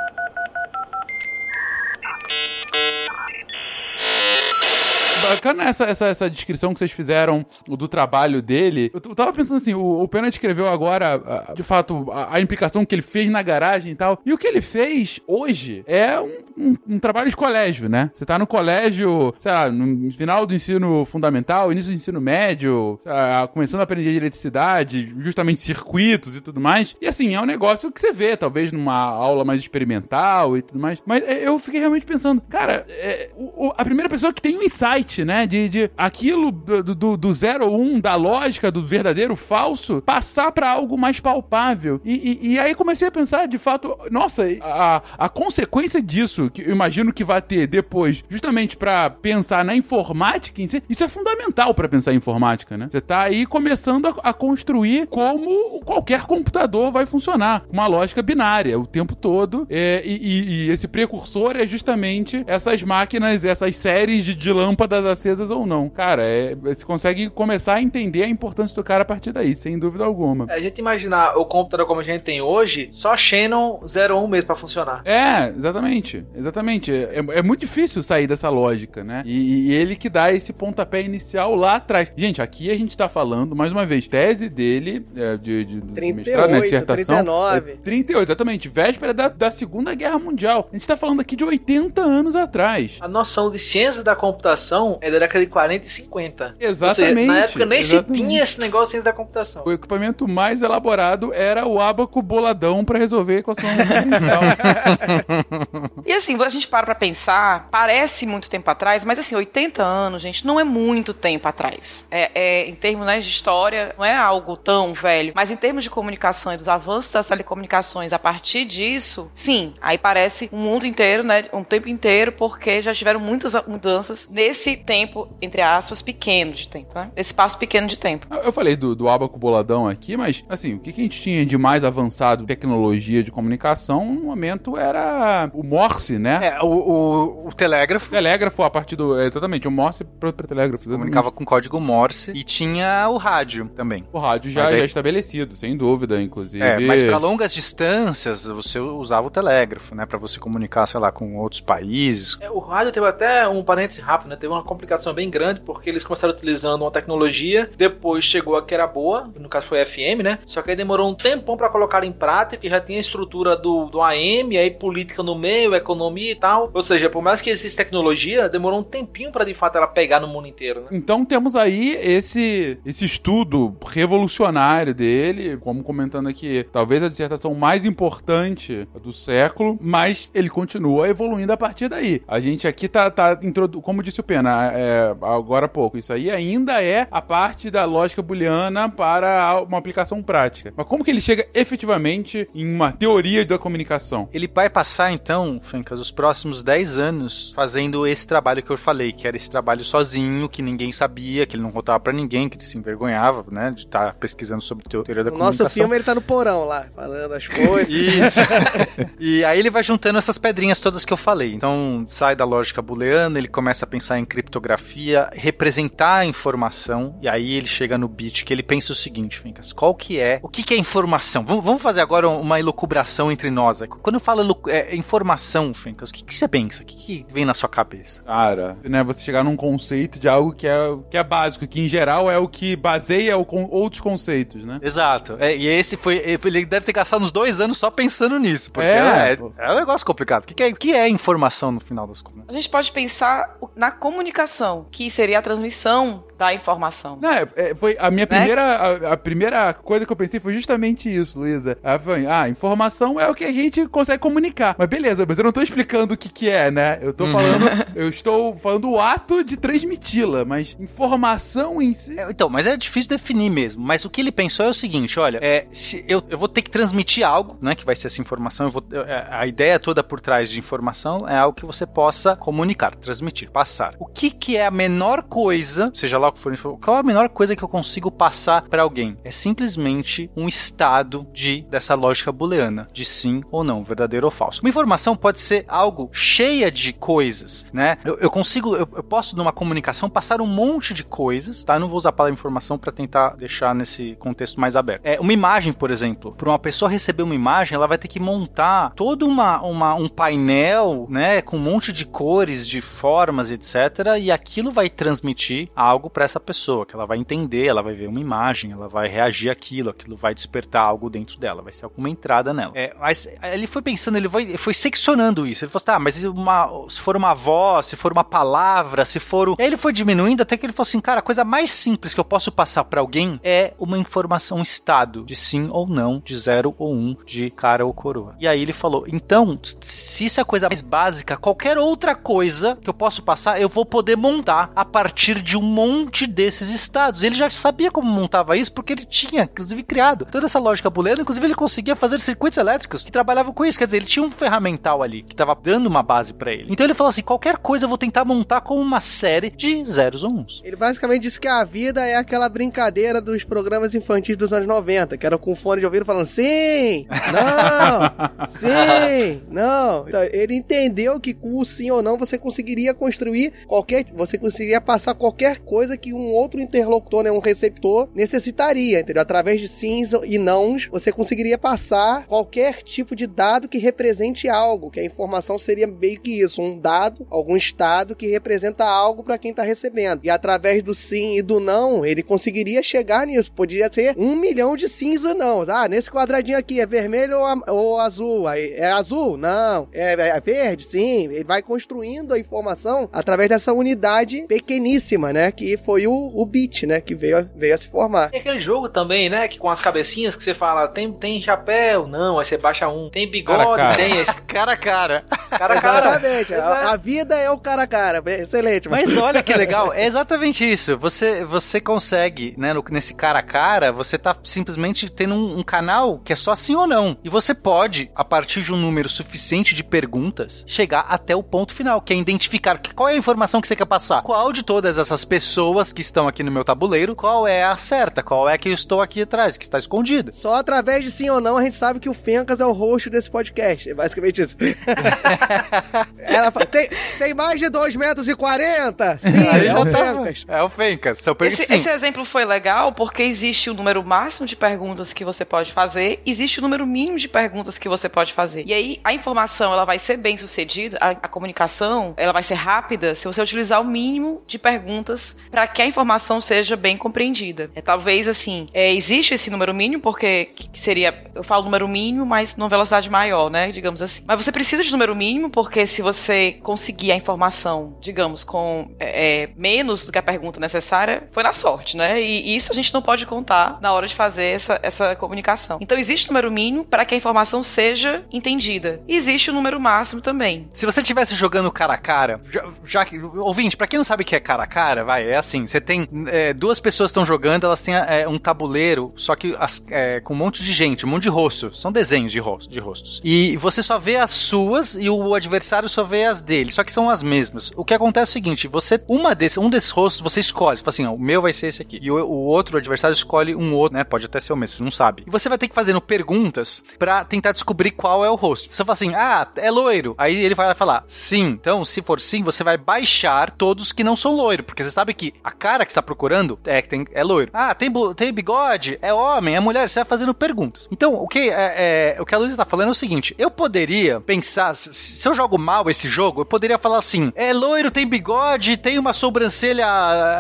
bacana essa, essa, essa descrição que vocês fizeram do trabalho dele. Eu tava pensando assim, o, o Pena escreveu agora, de fato, a, a, implicação que ele fez na garagem e tal. E o que ele fez hoje é um, um, um trabalho de colégio, né? Você tá no colégio, sei lá, no final do ensino fundamental, início do ensino médio, lá, começando a aprender eletricidade, justamente circuitos e tudo mais. E assim, é um negócio que você vê, talvez numa aula mais experimental e tudo mais. Mas é, eu fiquei realmente pensando, cara, é, o, a primeira pessoa que tem um insight, né, de, de aquilo do, do, do zero ou um, da lógica do verdadeiro falso, passar para algo mais palpável. E, e, e, aí comecei a pensar, de fato, nossa, a, a consequência disso, que eu imagino que vai ter depois, justamente para pensar na informática em si, isso é fundamental para pensar em informática, né? Você tá aí começando a, a construir como qualquer computador vai funcionar, uma lógica binária o tempo todo. É, e, e, esse precursor é justamente essas máquinas, essas séries de, de lâmpadas acesas ou não. Cara, é, você consegue começar a entender a importância do cara a partir daí, sem dúvida alguma. É, a gente imaginar o computador como a gente tem hoje, só Shannon 01 mesmo para funcionar. É, exatamente. Exatamente. É, é, muito difícil sair dessa lógica, né? E, e, ele que dá esse pontapé inicial lá atrás. Gente, aqui a gente tá falando, mais uma vez, tese dele, é, de, de, 38, mestrado, né, dissertação. 39. É, 38, exatamente. Véspera da, da Segunda Guerra Mundial. A gente tá falando aqui de 80 anos atrás. A noção de ciências da computação é da década de 40 e 50. Exatamente. Seja, na época nem exatamente. se tinha esse negócio de ciência da computação. O equipamento mais elaborado era o abaco boladão para resolver a equação diferencial. e assim, a gente para pra pensar, parece muito tempo atrás, mas assim, 80 anos, gente, não é muito tempo atrás. É, é em termos né, de história, não é algo tão velho, mas em termos de comunicação e dos avanços das telecomunicações a partir disso, sim, aí parece um mundo inteiro, né, um tempo inteiro, porque já tiveram muitas mudanças nesse tempo, entre aspas, pequeno de tempo, né? Esse espaço pequeno de tempo. Eu falei do, do abaco boladão aqui, mas assim, o que, que a gente tinha de mais avançado tecnologia de comunicação no momento era o Morse, né? É, o, o, o telégrafo. O telégrafo a partir do. Exatamente, o Morse para telégrafo. Comunicava com código Morse e tinha o rádio também. O rádio já, aí... já estabelecido, sem dúvida, inclusive. É, mas para longas distâncias você usava o telégrafo, né? Para você comunicar, sei lá, com outros países. É, o rádio teve até um parêntese rápido, né? Teve uma complicação bem grande porque eles começaram utilizando uma tecnologia, depois chegou a que era boa, no caso foi FM, né? Só que aí demorou um tempão para colocar em prática, que já tinha a estrutura do, do AM, aí política no meio, economia e tal. Ou seja, por mais que exista tecnologia, demorou um tempinho para de fato ela pegar no mundo inteiro, né? Então temos aí esse, esse estudo revolucionário dele, como comentando aqui, talvez a dissertação mais importante do século, mas ele continua evoluindo a partir daí. A gente aqui tá, tá como disse o Pena é, agora há pouco, isso aí ainda é a parte da lógica booleana para uma aplicação prática. Mas como que ele chega efetivamente em uma teoria da comunicação? Ele vai passar, então, Fencas, os próximos 10 anos fazendo esse trabalho que eu falei, que era esse trabalho sozinho, que ninguém sabia, que ele não contava para ninguém, que ele se envergonhava, né, de estar tá pesquisando sobre teoria da o comunicação. Nosso filme ele tá no porão lá, falando as coisas. Isso. e aí ele vai juntando essas pedrinhas todas que eu falei. Então, sai da lógica booleana, ele começa a pensar em criptografia, representar a informação, e aí ele chega no bit que ele pensa o seguinte, Fencas, qual que é, o que, que é informação? Vamos fazer agora uma elucubração entre nós. Quando eu falo é, informação, Fencas, o que, que você pensa? O que, que vem na sua cabeça? Cara, né, você chegar num conceito de algo que é, que é básico, que em geral é o que baseia o, com outros conceitos, né? Exato. É, e esse foi, ele deve ter gastado uns dois anos só pensando nisso, porque é, é, é um negócio complicado. O que, que, é, que é informação no final das contas? A gente pode pensar na comunicação, que seria a transmissão da informação. Não, é, é foi a minha né? primeira, a, a, primeira coisa que eu pensei foi justamente isso, Luísa. Ah, informação é o que a gente consegue comunicar. Mas beleza, mas eu não tô explicando o que que é, né? Eu tô uhum. falando, eu estou falando o ato de transmiti-la, mas informação em si... É, então, mas é difícil definir mesmo. Mas o que ele pensou é o seguinte, olha, é, se eu, eu vou ter que transmitir algo, né, que vai ser essa informação, eu vou, é, a ideia toda por trás de informação é algo que você possa comunicar, transmitir, passar. O que que é a menor coisa, seja lá lá o qual é a menor coisa que eu consigo passar pra alguém? É simplesmente um estado de dessa lógica booleana, de sim ou não, verdadeiro ou falso. Uma informação pode ser algo cheia de coisas, né? Eu, eu consigo, eu, eu posso numa comunicação passar um monte de coisas, tá? Eu não vou usar a palavra informação pra tentar deixar nesse contexto mais aberto. É uma imagem, por exemplo, para uma pessoa receber uma imagem, ela vai ter que montar todo uma, uma, um painel, né, com um monte de cores, de formas, etc. E aquilo vai transmitir algo para essa pessoa, que ela vai entender, ela vai ver uma imagem, ela vai reagir àquilo, aquilo vai despertar algo dentro dela, vai ser alguma entrada nela. É, mas ele foi pensando, ele foi, foi seccionando isso. Ele falou assim, tá, mas uma, se for uma voz, se for uma palavra, se for. Aí ele foi diminuindo até que ele falou assim, cara, a coisa mais simples que eu posso passar para alguém é uma informação, um estado de sim ou não, de zero ou um, de cara ou coroa. E aí ele falou, então, se isso é a coisa mais básica, qualquer outra coisa que eu posso passar, eu vou poder montar a partir de um monte desses estados. Ele já sabia como montava isso porque ele tinha, inclusive, criado toda essa lógica booleana. Inclusive, ele conseguia fazer circuitos elétricos que trabalhavam com isso. Quer dizer, ele tinha um ferramental ali que estava dando uma base para ele. Então ele falou assim: qualquer coisa eu vou tentar montar como uma série de zeros ou uns. Ele basicamente disse que a vida é aquela brincadeira dos programas infantis dos anos 90, que era com fone de ouvido falando sim, não, sim, não. Então, ele entendeu que com o sim ou não você conseguiria construir qualquer. Você conseguiria passar qualquer coisa que um outro interlocutor, né, um receptor, necessitaria, entendeu? Através de sims e nãos, você conseguiria passar qualquer tipo de dado que represente algo, que a informação seria meio que isso, um dado, algum estado que representa algo para quem tá recebendo. E através do sim e do não, ele conseguiria chegar nisso. Podia ser um milhão de sims ou não. Ah, nesse quadradinho aqui é vermelho ou, azul? É azul? Não. É, é verde? Sim. Ele vai construindo a informação através dessa unidade pequeníssima, né? Que foi o, o bit, né? Que veio, veio a se formar. Tem aquele jogo também, né? Que com as cabecinhas que você fala, tem, tem chapéu? Não, aí você baixa um. Tem bigode? Cara cara. Tem esse. Cara a cara. Cara, a cara. A, a vida é o cara a cara. Excelente. Mas olha que legal, é exatamente isso. Você, você consegue, né, no- nesse cara a cara, você tá simplesmente tendo um, um canal que é só sim ou não. E você pode, a partir de um número suficiente de perguntas, chegar até o ponto final, que é identificar qual é a informação que você quer passar. Qual de todas essas pessoas que estão aqui no meu tabuleiro, qual é a certa, qual é que eu estou aqui atrás, que está escondida. Só através de sim ou não a gente sabe que o Fencas é o host desse podcast. É basicamente isso. Ela fala, tem, tem mais de 2 metros e 40? Sim, Aí é o tá- Fencas. É o Fencas. Esse, esse exemplo foi legal porque existe o número máximo de perguntas que você pode fazer, existe o número mínimo de perguntas que você pode fazer. E aí a informação ela vai ser bem sucedida, a, a comunicação ela vai ser rápida se você utilizar o mínimo de perguntas para que a informação seja bem compreendida. É talvez assim, é, existe esse número mínimo porque que que seria, eu falo número mínimo, mas numa velocidade maior, né? Digamos assim. Mas você precisa de número mínimo porque se você conseguir a informação, digamos, com é, é, menos do que a pergunta necessária, foi na sorte, né? E, e isso a gente não pode contar na hora de fazer essa, essa comunicação. Então existe número mínimo para que a informação seja entendida. E existe o número máximo também. Se você estivesse jogando cara a cara, já, já ouvinte, pra quem não sabe o que é cara a cara, vai, é assim, você tem é, duas pessoas estão jogando, elas têm é, um tabuleiro, só que as- é, com um monte de gente, um monte de rosto, são desenhos de, rosto, de rostos. E você só vê as suas e o adversário só vê as dele, só que são as mesmas. O que acontece é o seguinte, você, uma desse, um desses rostos, você escolhe, você fala assim, ó, o meu vai ser esse aqui, e o, o outro adversário escolhe um outro, né, pode até ser o mesmo, você não sabe. E você vai ter que fazendo perguntas pra tentar descobrir qual é o rosto. Você fala assim, ah, é loiro. Aí ele vai falar, sim. Então, se for sim, você vai baixar todos que não são loiro, porque você sabe que a cara que está procurando é, que tem, é loiro. Ah, tem, tem bigode? É homem? É mulher? Você vai fazendo perguntas. Então, o que, é, é, o que a Luísa está falando é o seguinte, eu poderia pensar, se, se eu jogo mal esse jogo, eu poderia falar assim, é loiro, tem bigode, tem uma sobrancelha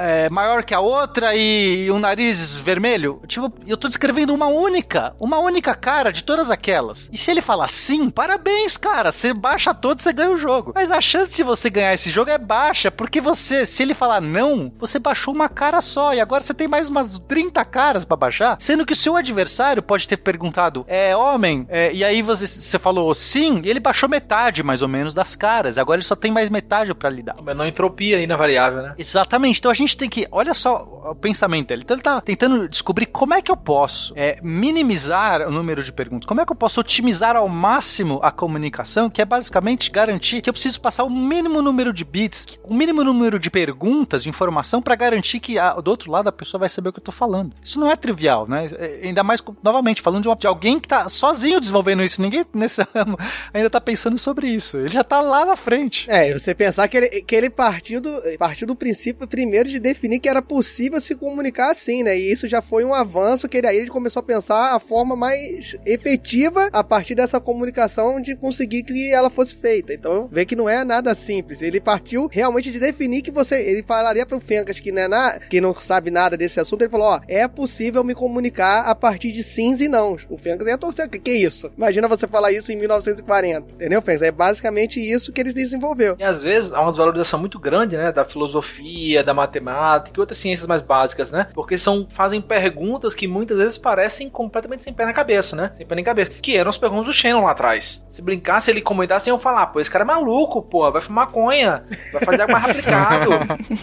é, maior que a outra e um nariz vermelho. Tipo, eu tô descrevendo uma única, uma única cara de todas aquelas. E se ele falar sim, parabéns, cara. Você baixa todos, você ganha o jogo. Mas a chance de você ganhar esse jogo é baixa, porque você, se ele falar não, você baixou uma cara só. E agora você tem mais umas 30 caras pra baixar. Sendo que o seu adversário pode ter perguntado, é homem? É, e aí você, você falou sim, e ele baixou metade, mais ou menos, das caras. Agora ele só tem mais metade pra lidar. Mas não entropia aí na variável, né? Exatamente. Então a gente tem que. Olha só o pensamento dele. Então ele tá tentando descobrir como é que eu posso é, minimizar o número de perguntas. Como é que eu posso otimizar ao máximo a comunicação, que é basicamente garantir que eu preciso passar o mínimo número de bits, o mínimo número de perguntas, de informação informação pra garantir que a- do outro lado a pessoa vai saber o que eu tô falando. Isso não é trivial, né? É, Ainda mais, novamente, falando de, uma- de alguém que tá sozinho desenvolvendo isso. Ninguém nesse ramo ainda tá pensando sobre isso. Ele já tá lá na frente. É, você pensar que ele, que ele partiu, do, partiu do princípio primeiro de definir que era possível se comunicar assim, né? E isso já foi um avanço que ele aí ele começou a pensar a forma mais efetiva a partir dessa comunicação de conseguir que ela fosse feita. Então, vê que não é nada simples. Ele partiu realmente de definir que você. Ele falaria pro Fencas que, né, na, que não sabe nada desse assunto, ele falou: ó, é possível me comunicar a partir de sims e não. O Fencas ia torcer. Que que é isso? Imagina você falar isso em 1940. Entendeu, Fencas? É basicamente isso que ele desenvolveu. E às vezes há uma desvalorização muito grande, né, da filosofia, da matemática e outras ciências mais básicas, né? Porque são fazem perguntas que muitas vezes parecem completamente sem pé na cabeça, né? Sem pé nem cabeça. Que eram as perguntas do Shannon lá atrás. Se brincasse, ele comentasse, iam falar, pô, esse cara é maluco, pô, vai fumar maconha, vai fazer algo mais replicado.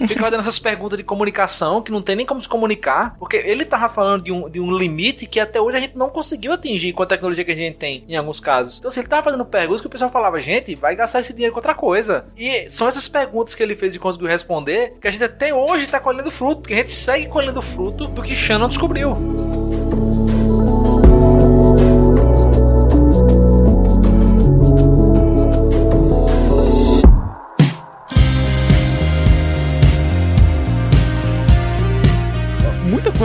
Fica fazendo essas perguntas de comunicação que não tem nem como se comunicar, porque ele tava falando de um, de um limite que até hoje a gente não conseguiu atingir com a tecnologia que a gente tem, em alguns casos. Então, se ele tava fazendo perguntas que o pessoal falava, gente, vai gastar esse dinheiro com outra coisa. E são essas perguntas que ele fez e conseguiu responder que a gente até hoje tá colhendo fruto, porque a gente segue colhendo fruto do que Shannon descobriu.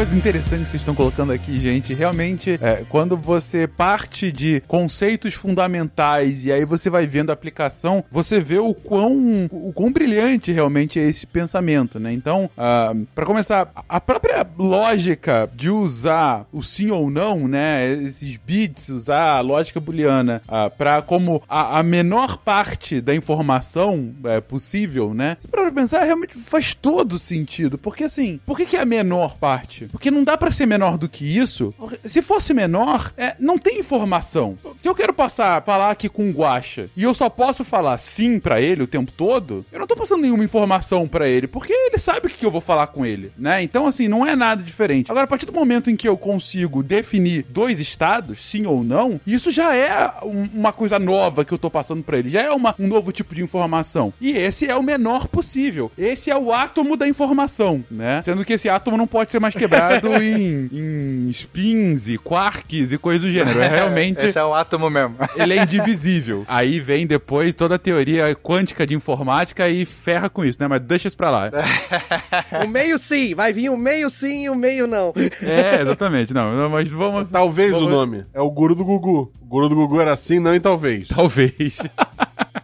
Muita coisa interessante que vocês estão colocando aqui, gente. Realmente, é, quando você parte de conceitos fundamentais e aí você vai vendo a aplicação, você vê o quão, o quão brilhante realmente é esse pensamento, né? Então, ah, para começar, a própria lógica de usar o sim ou não, né? Esses bits, usar a lógica booleana ah, para como a, a menor parte da informação é, possível, né? Se para pensar, realmente faz todo sentido. Porque assim, por que, que é a menor parte? Porque não dá pra ser menor do que isso. Se fosse menor, é, não tem informação. Se eu quero passar, falar aqui com o Guaxa e eu só posso falar sim pra ele o tempo todo, eu não tô passando nenhuma informação pra ele, porque ele sabe o que eu vou falar com ele, né? Então, assim, não é nada diferente. Agora, a partir do momento em que eu consigo definir dois estados, sim ou não, isso já é um- uma coisa nova que eu tô passando pra ele, já é uma- um novo tipo de informação. E esse é o menor possível. Esse é o átomo da informação, né? Sendo que esse átomo não pode ser mais quebrado em, em spins e quarks e coisas do gênero. É realmente. Esse é o átomo mesmo. Ele é indivisível. Aí vem depois toda a teoria quântica de informática e ferra com isso, né? Mas deixa isso pra lá. O meio sim, vai vir o meio sim e o meio não. É, exatamente. Não, não, mas vamos. Talvez o Vamos- nome. É o guru do Gugu. O guru do Gugu era assim, não e talvez. Talvez.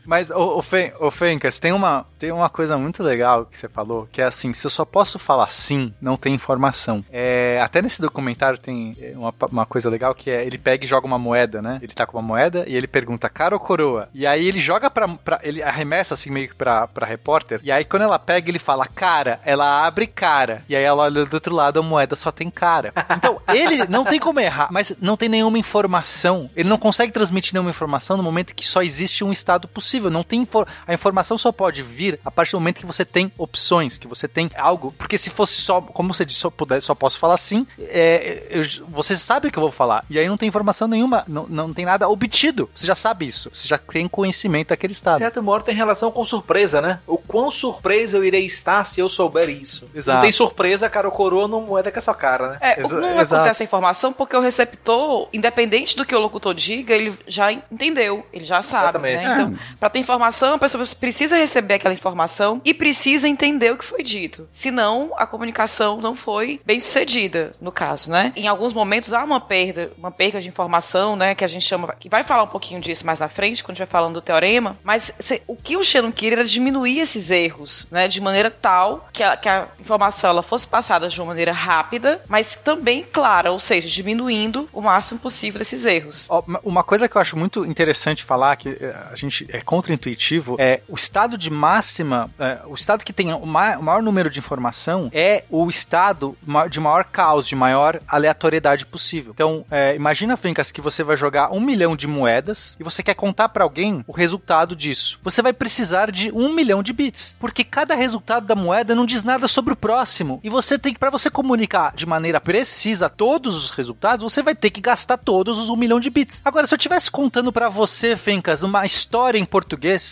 Mas, ô, ô, Fen- ô Fencas, tem uma, tem uma coisa muito legal que você falou, que é assim, se eu só posso falar sim, não tem informação. É, até nesse documentário tem é, uma, uma coisa legal que é, ele pega e joga uma moeda, né? Ele tá com uma moeda e ele pergunta, cara ou coroa? E aí ele joga pra, pra- ele arremessa assim meio que pra, pra repórter, e aí quando ela pega, ele fala, cara, ela abre cara. E aí ela olha do outro lado, a moeda só tem cara. Então, ele não tem como errar, mas não tem nenhuma informação. Ele não consegue transmitir nenhuma informação no momento que só existe um estado possível. Não tem infor- a informação só pode vir a partir do momento que você tem opções, que você tem algo. Porque se fosse só, como você disse, só, puder, só posso falar sim, é, eu- você sabe o que eu vou falar. E aí não tem informação nenhuma, não, não tem nada obtido. Você já sabe isso. Você já tem conhecimento daquele estado. certo modo tem relação com surpresa, né? O quão surpreso eu irei estar se eu souber isso. Exato. Não tem surpresa, cara, o coroa não moeda com essa cara, né? É, Exa- não exato. acontece a informação porque o receptor, independente do que o locutor diga, ele já entendeu, ele já sabe. Exatamente. Né? Então, para ter informação, a pessoa precisa receber aquela informação e precisa entender o que foi dito. Senão, a comunicação não foi bem sucedida, no caso, né? Em alguns momentos há uma perda, uma perda de informação, né? Que a gente chama. Que vai falar um pouquinho disso mais na frente, quando a gente vai falando do teorema. Mas se- o que o Shannon queria era diminuir esses erros, né? De maneira tal que a, que a informação ela fosse passada de uma maneira rápida, mas também clara, ou seja, diminuindo o máximo possível esses erros. Uma coisa que eu acho muito interessante falar, que eh, a gente é contraintuitivo, é o estado de máxima, eh, o estado que tem o o maior número de informação é o estado de maior caos, de maior aleatoriedade possível. Então, eh, imagina, Fincas, que você vai jogar um milhão de moedas e você quer contar pra alguém o resultado disso. Você vai precisar de um milhão de bits, porque cada resultado da moeda não diz nada sobre o próximo. E você tem que, para você comunicar de maneira precisa todos os resultados, você vai ter que gastar todos os um milhão de bits. Agora, se eu estivesse contando pra você, Fencas, uma história em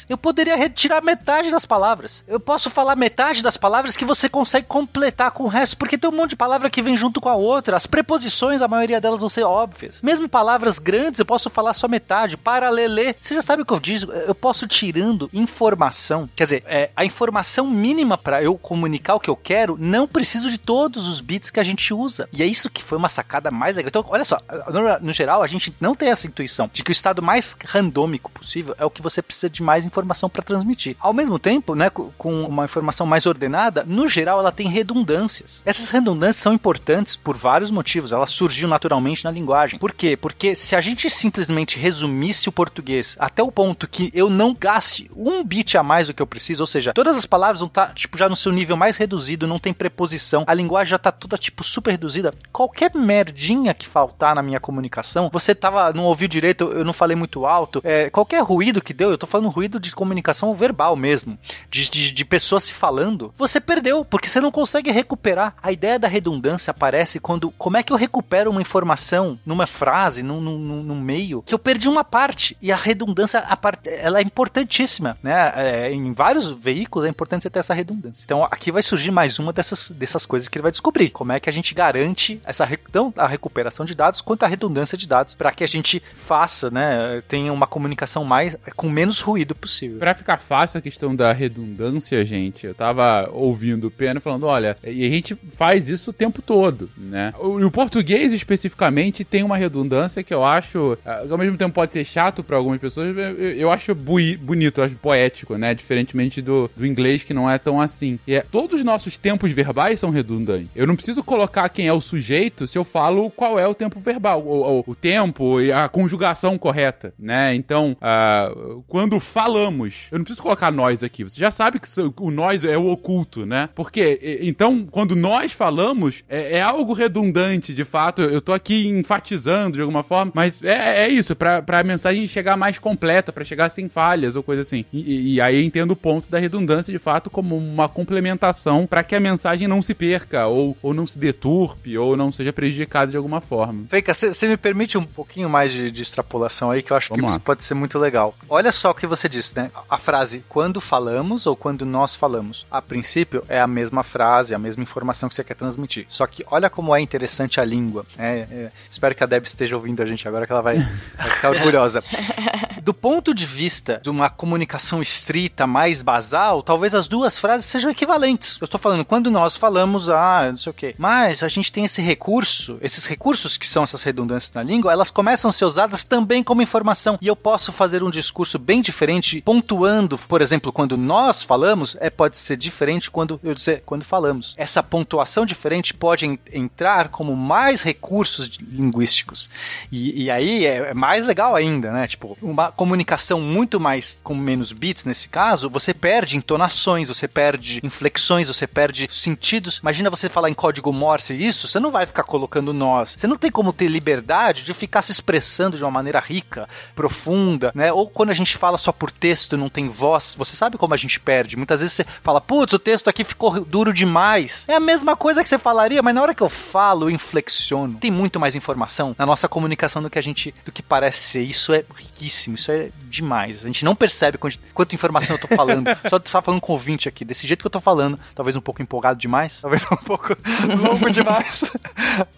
eu poderia retirar metade das palavras. Eu posso falar metade das palavras que você consegue completar com o resto, porque tem um monte de palavra que vem junto com a outra. As preposições, a maioria delas vão ser óbvias. Mesmo palavras grandes, eu posso falar só metade. Paralelê. Você já sabe o que eu digo? Eu posso tirando informação. Quer dizer, é, a informação mínima para eu comunicar o que eu quero, não preciso de todos os bits que a gente usa. E é isso que foi uma sacada mais legal. Então, olha só, no, no geral, a gente não tem essa intuição de que o estado mais randômico possível é o que você precisa de mais informação para transmitir. Ao mesmo tempo, né, com uma informação mais ordenada, no geral ela tem redundâncias. Essas redundâncias são importantes por vários motivos. Elas surgiram naturalmente na linguagem. Por quê? Porque se a gente simplesmente resumisse o português até o ponto que eu não gaste um bit a mais do que eu preciso, ou seja, todas as palavras vão estar tá, tipo já no seu nível mais reduzido, não tem preposição, a linguagem já está toda tipo super reduzida. Qualquer merdinha que faltar na minha comunicação, você tava não ouviu direito, eu não falei muito alto, é, qualquer ruído que deu, eu tô falando ruído de comunicação verbal mesmo, de, de, de pessoas se falando, você perdeu, porque você não consegue recuperar. A ideia da redundância aparece quando, como é que eu recupero uma informação numa frase, num, num, num meio, que eu perdi uma parte, e a redundância, a part, ela é importantíssima, né? É, em vários veículos é importante você ter essa redundância. Então aqui vai surgir mais uma dessas, dessas coisas que ele vai descobrir. Como é que a gente garante essa então, a recuperação de dados quanto a redundância de dados para que a gente faça, né, tenha uma comunicação mais com menos ruído possível. Para ficar fácil a questão da redundância, gente, eu tava ouvindo o Pena falando, olha, e a gente faz isso o tempo todo, né? O, o português especificamente tem uma redundância que eu acho, ah, ao mesmo tempo pode ser chato para algumas pessoas, eu, eu acho bui, bonito, eu acho poético, né? Diferentemente do, do inglês que não é tão assim. E é, todos os nossos tempos verbais são redundantes. Eu não preciso colocar quem é o sujeito se eu falo qual é o tempo verbal, o, o, o tempo e a conjugação correta, né? Então, uh, quando falamos, eu não preciso colocar nós aqui. Você já sabe que o nós é o oculto, né? Porque, então, quando nós falamos, é, é algo redundante, de fato. Eu tô aqui enfatizando de alguma forma, mas é, é isso, pra, pra mensagem chegar mais completa, para chegar sem falhas ou coisa assim. E, e aí entendo o ponto da redundância, de fato, como uma complementação para que a mensagem não se perca, ou, ou não se deturpe, ou não seja prejudicada de alguma forma. Feika, você me permite um pouquinho mais de, de extrapolação aí, que eu acho Vamos que lá. pode ser muito legal. Olha só o que você disse, né? A frase quando falamos ou quando nós falamos. A princípio, é a mesma frase, a mesma informação que você quer transmitir. Só que olha como é interessante a língua. É, é, espero que a Deb esteja ouvindo a gente agora, que ela vai, vai ficar orgulhosa. Do ponto de vista de uma comunicação estrita, mais basal, talvez as duas frases sejam equivalentes. Eu estou falando quando nós falamos, ah, não sei o quê. Mas a gente tem esse recurso, esses recursos que são essas redundâncias na língua, elas começam a ser usadas também como informação. E eu posso fazer um discurso bem diferente, pontuando, por exemplo, quando nós falamos, é pode ser diferente quando eu dizer quando falamos. Essa pontuação diferente pode en entrar como mais recursos linguísticos. E, e aí é, é mais legal ainda, né? Tipo, uma comunicação muito mais com menos bits nesse caso, você perde entonações, você perde inflexões, você perde sentidos. Imagina você falar em código Morse isso, você não vai ficar colocando nós. Você não tem como ter liberdade de ficar se expressando de uma maneira rica, profunda, né? Ou quando a gente fala só por texto, não tem voz, você sabe como a gente perde. Muitas vezes você fala, putz, o texto aqui ficou duro demais. É a mesma coisa que você falaria, mas na hora que eu falo, eu inflexiono. Tem muito mais informação na nossa comunicação do que a gente, do que parece ser. Isso é riquíssimo isso é demais. A gente não percebe quanta, quanta informação eu tô falando. Só de estar falando com o ouvinte aqui, desse jeito que eu tô falando, talvez um pouco empolgado demais, talvez um pouco longo demais.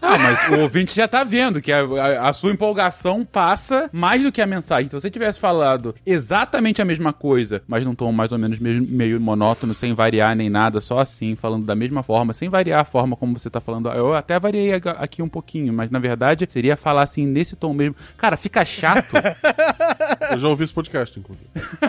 Não, mas o ouvinte já tá vendo que a, a, a, sua empolgação passa mais do que a mensagem. Se você tivesse falado exatamente a mesma coisa, mas num tom mais ou menos meio, meio monótono, sem variar nem nada, só assim, falando da mesma forma, sem variar a forma como você tá falando, eu até variei aqui um pouquinho, mas na verdade seria falar assim nesse tom mesmo. Cara, fica chato. Eu já ouvi esse podcast, inclusive.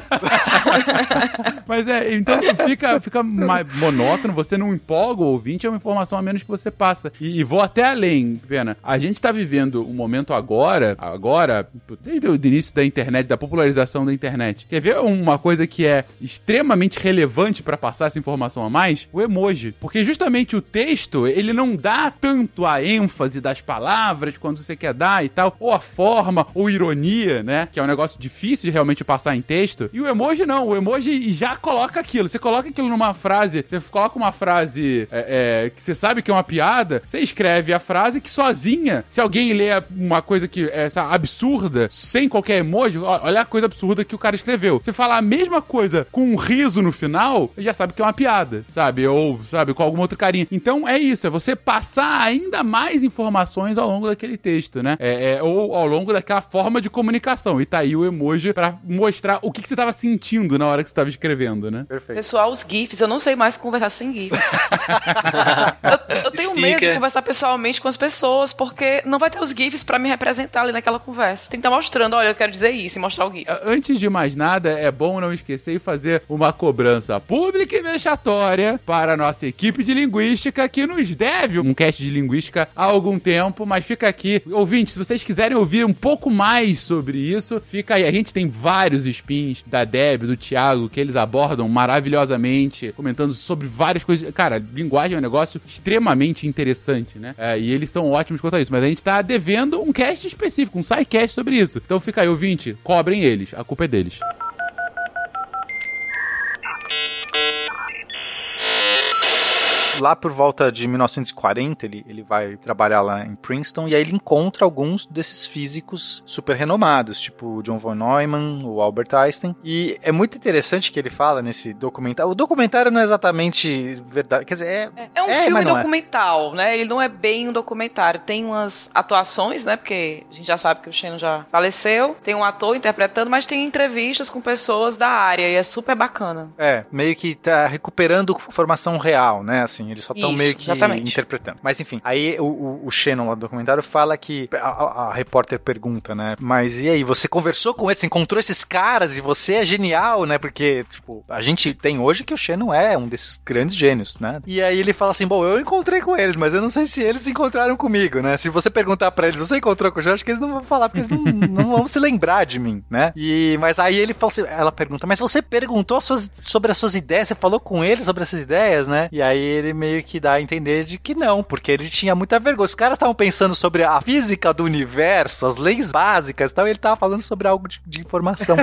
Mas é, então fica, fica mais monótono, você não empolga o ouvinte, é uma informação a menos que você passa. E, e vou até além, Pena. A gente tá vivendo um momento agora, agora, desde o início da internet, da popularização da internet. Quer ver uma coisa que é extremamente relevante para passar essa informação a mais? O emoji. Porque justamente o texto, ele não dá tanto a ênfase das palavras quando você quer dar e tal, ou a forma, ou ironia, né? Que é um negócio difícil de realmente passar em texto. E o emoji não, o emoji já coloca aquilo. Você coloca aquilo numa frase, você coloca uma frase é, é, que você sabe que é uma piada, você escreve a frase que sozinha, se alguém lê uma coisa que é essa absurda, sem qualquer emoji, olha a coisa absurda que o cara escreveu. Você fala a mesma coisa com um riso no final, já sabe que é uma piada, sabe? Ou, sabe, com alguma outra carinha. Então é isso, é você passar ainda mais informações ao longo daquele texto, né? É, é, ou ao longo daquela forma de comunicação. E tá aí o emoji pra mostrar o que, que você tava sentindo na hora que você tava escrevendo, né? Perfeito. Pessoal, os GIFs, eu não sei mais conversar sem GIFs. eu, eu tenho medo de conversar pessoalmente com as pessoas, porque não vai ter os GIFs pra me representar ali naquela conversa. Tem que estar mostrando, olha, eu quero dizer isso e mostrar o GIF. Antes de mais nada, é bom não esquecer e fazer uma cobrança pública e vexatória para a nossa equipe de linguística que nos deve um cast de linguística há algum tempo, mas fica aqui. Ouvintes, se vocês quiserem ouvir um pouco mais sobre isso, fica aí. A gente tem vários spins da Deb, do Thiago, que eles abordam maravilhosamente, comentando sobre várias coisas. Cara, linguagem é um negócio extremamente interessante, né? É, e eles são ótimos quanto a isso, mas a gente tá devendo um cast específico, um sidecast sobre isso. Então fica aí, ouvinte, cobrem eles, a culpa é deles deles. Lá por volta de 1940, ele, ele vai trabalhar lá em Princeton e aí ele encontra alguns desses físicos super renomados, tipo John von Neumann, o Albert Einstein. E é muito interessante que ele fala nesse documentário. O documentário não é exatamente verdade, quer dizer, é. É um É, filme é. documental, né? Ele não é bem um documentário. Tem umas atuações, né? Porque a gente já sabe que o Shannon já faleceu. Tem um ator interpretando, mas tem entrevistas com pessoas da área e é super bacana. É, meio que tá recuperando informação real, né? Assim, eles só estão meio que exatamente. interpretando. Mas enfim, aí o, o, o Shannon lá do documentário fala que. A, a- a repórter pergunta, né? Mas e aí, você conversou com eles, você encontrou esses caras e você é genial, né? Porque, tipo, a gente tem hoje que o Shannon é um desses grandes gênios, né? E aí ele fala assim: bom, eu encontrei com eles, mas eu não sei se eles encontraram comigo, né? Se você perguntar pra eles, você encontrou com o Shannon, acho que eles não vão falar, porque eles não, não vão se lembrar de mim, né? E, mas aí ele fala assim, ela pergunta, mas você perguntou suas- sobre as suas ideias, você falou com ele sobre essas ideias, né? E aí ele meio que dá a entender de que não, porque ele tinha muita vergonha. Os caras estavam pensando sobre a física do universo, as leis básicas e tal, e ele tava falando sobre algo de, de informação.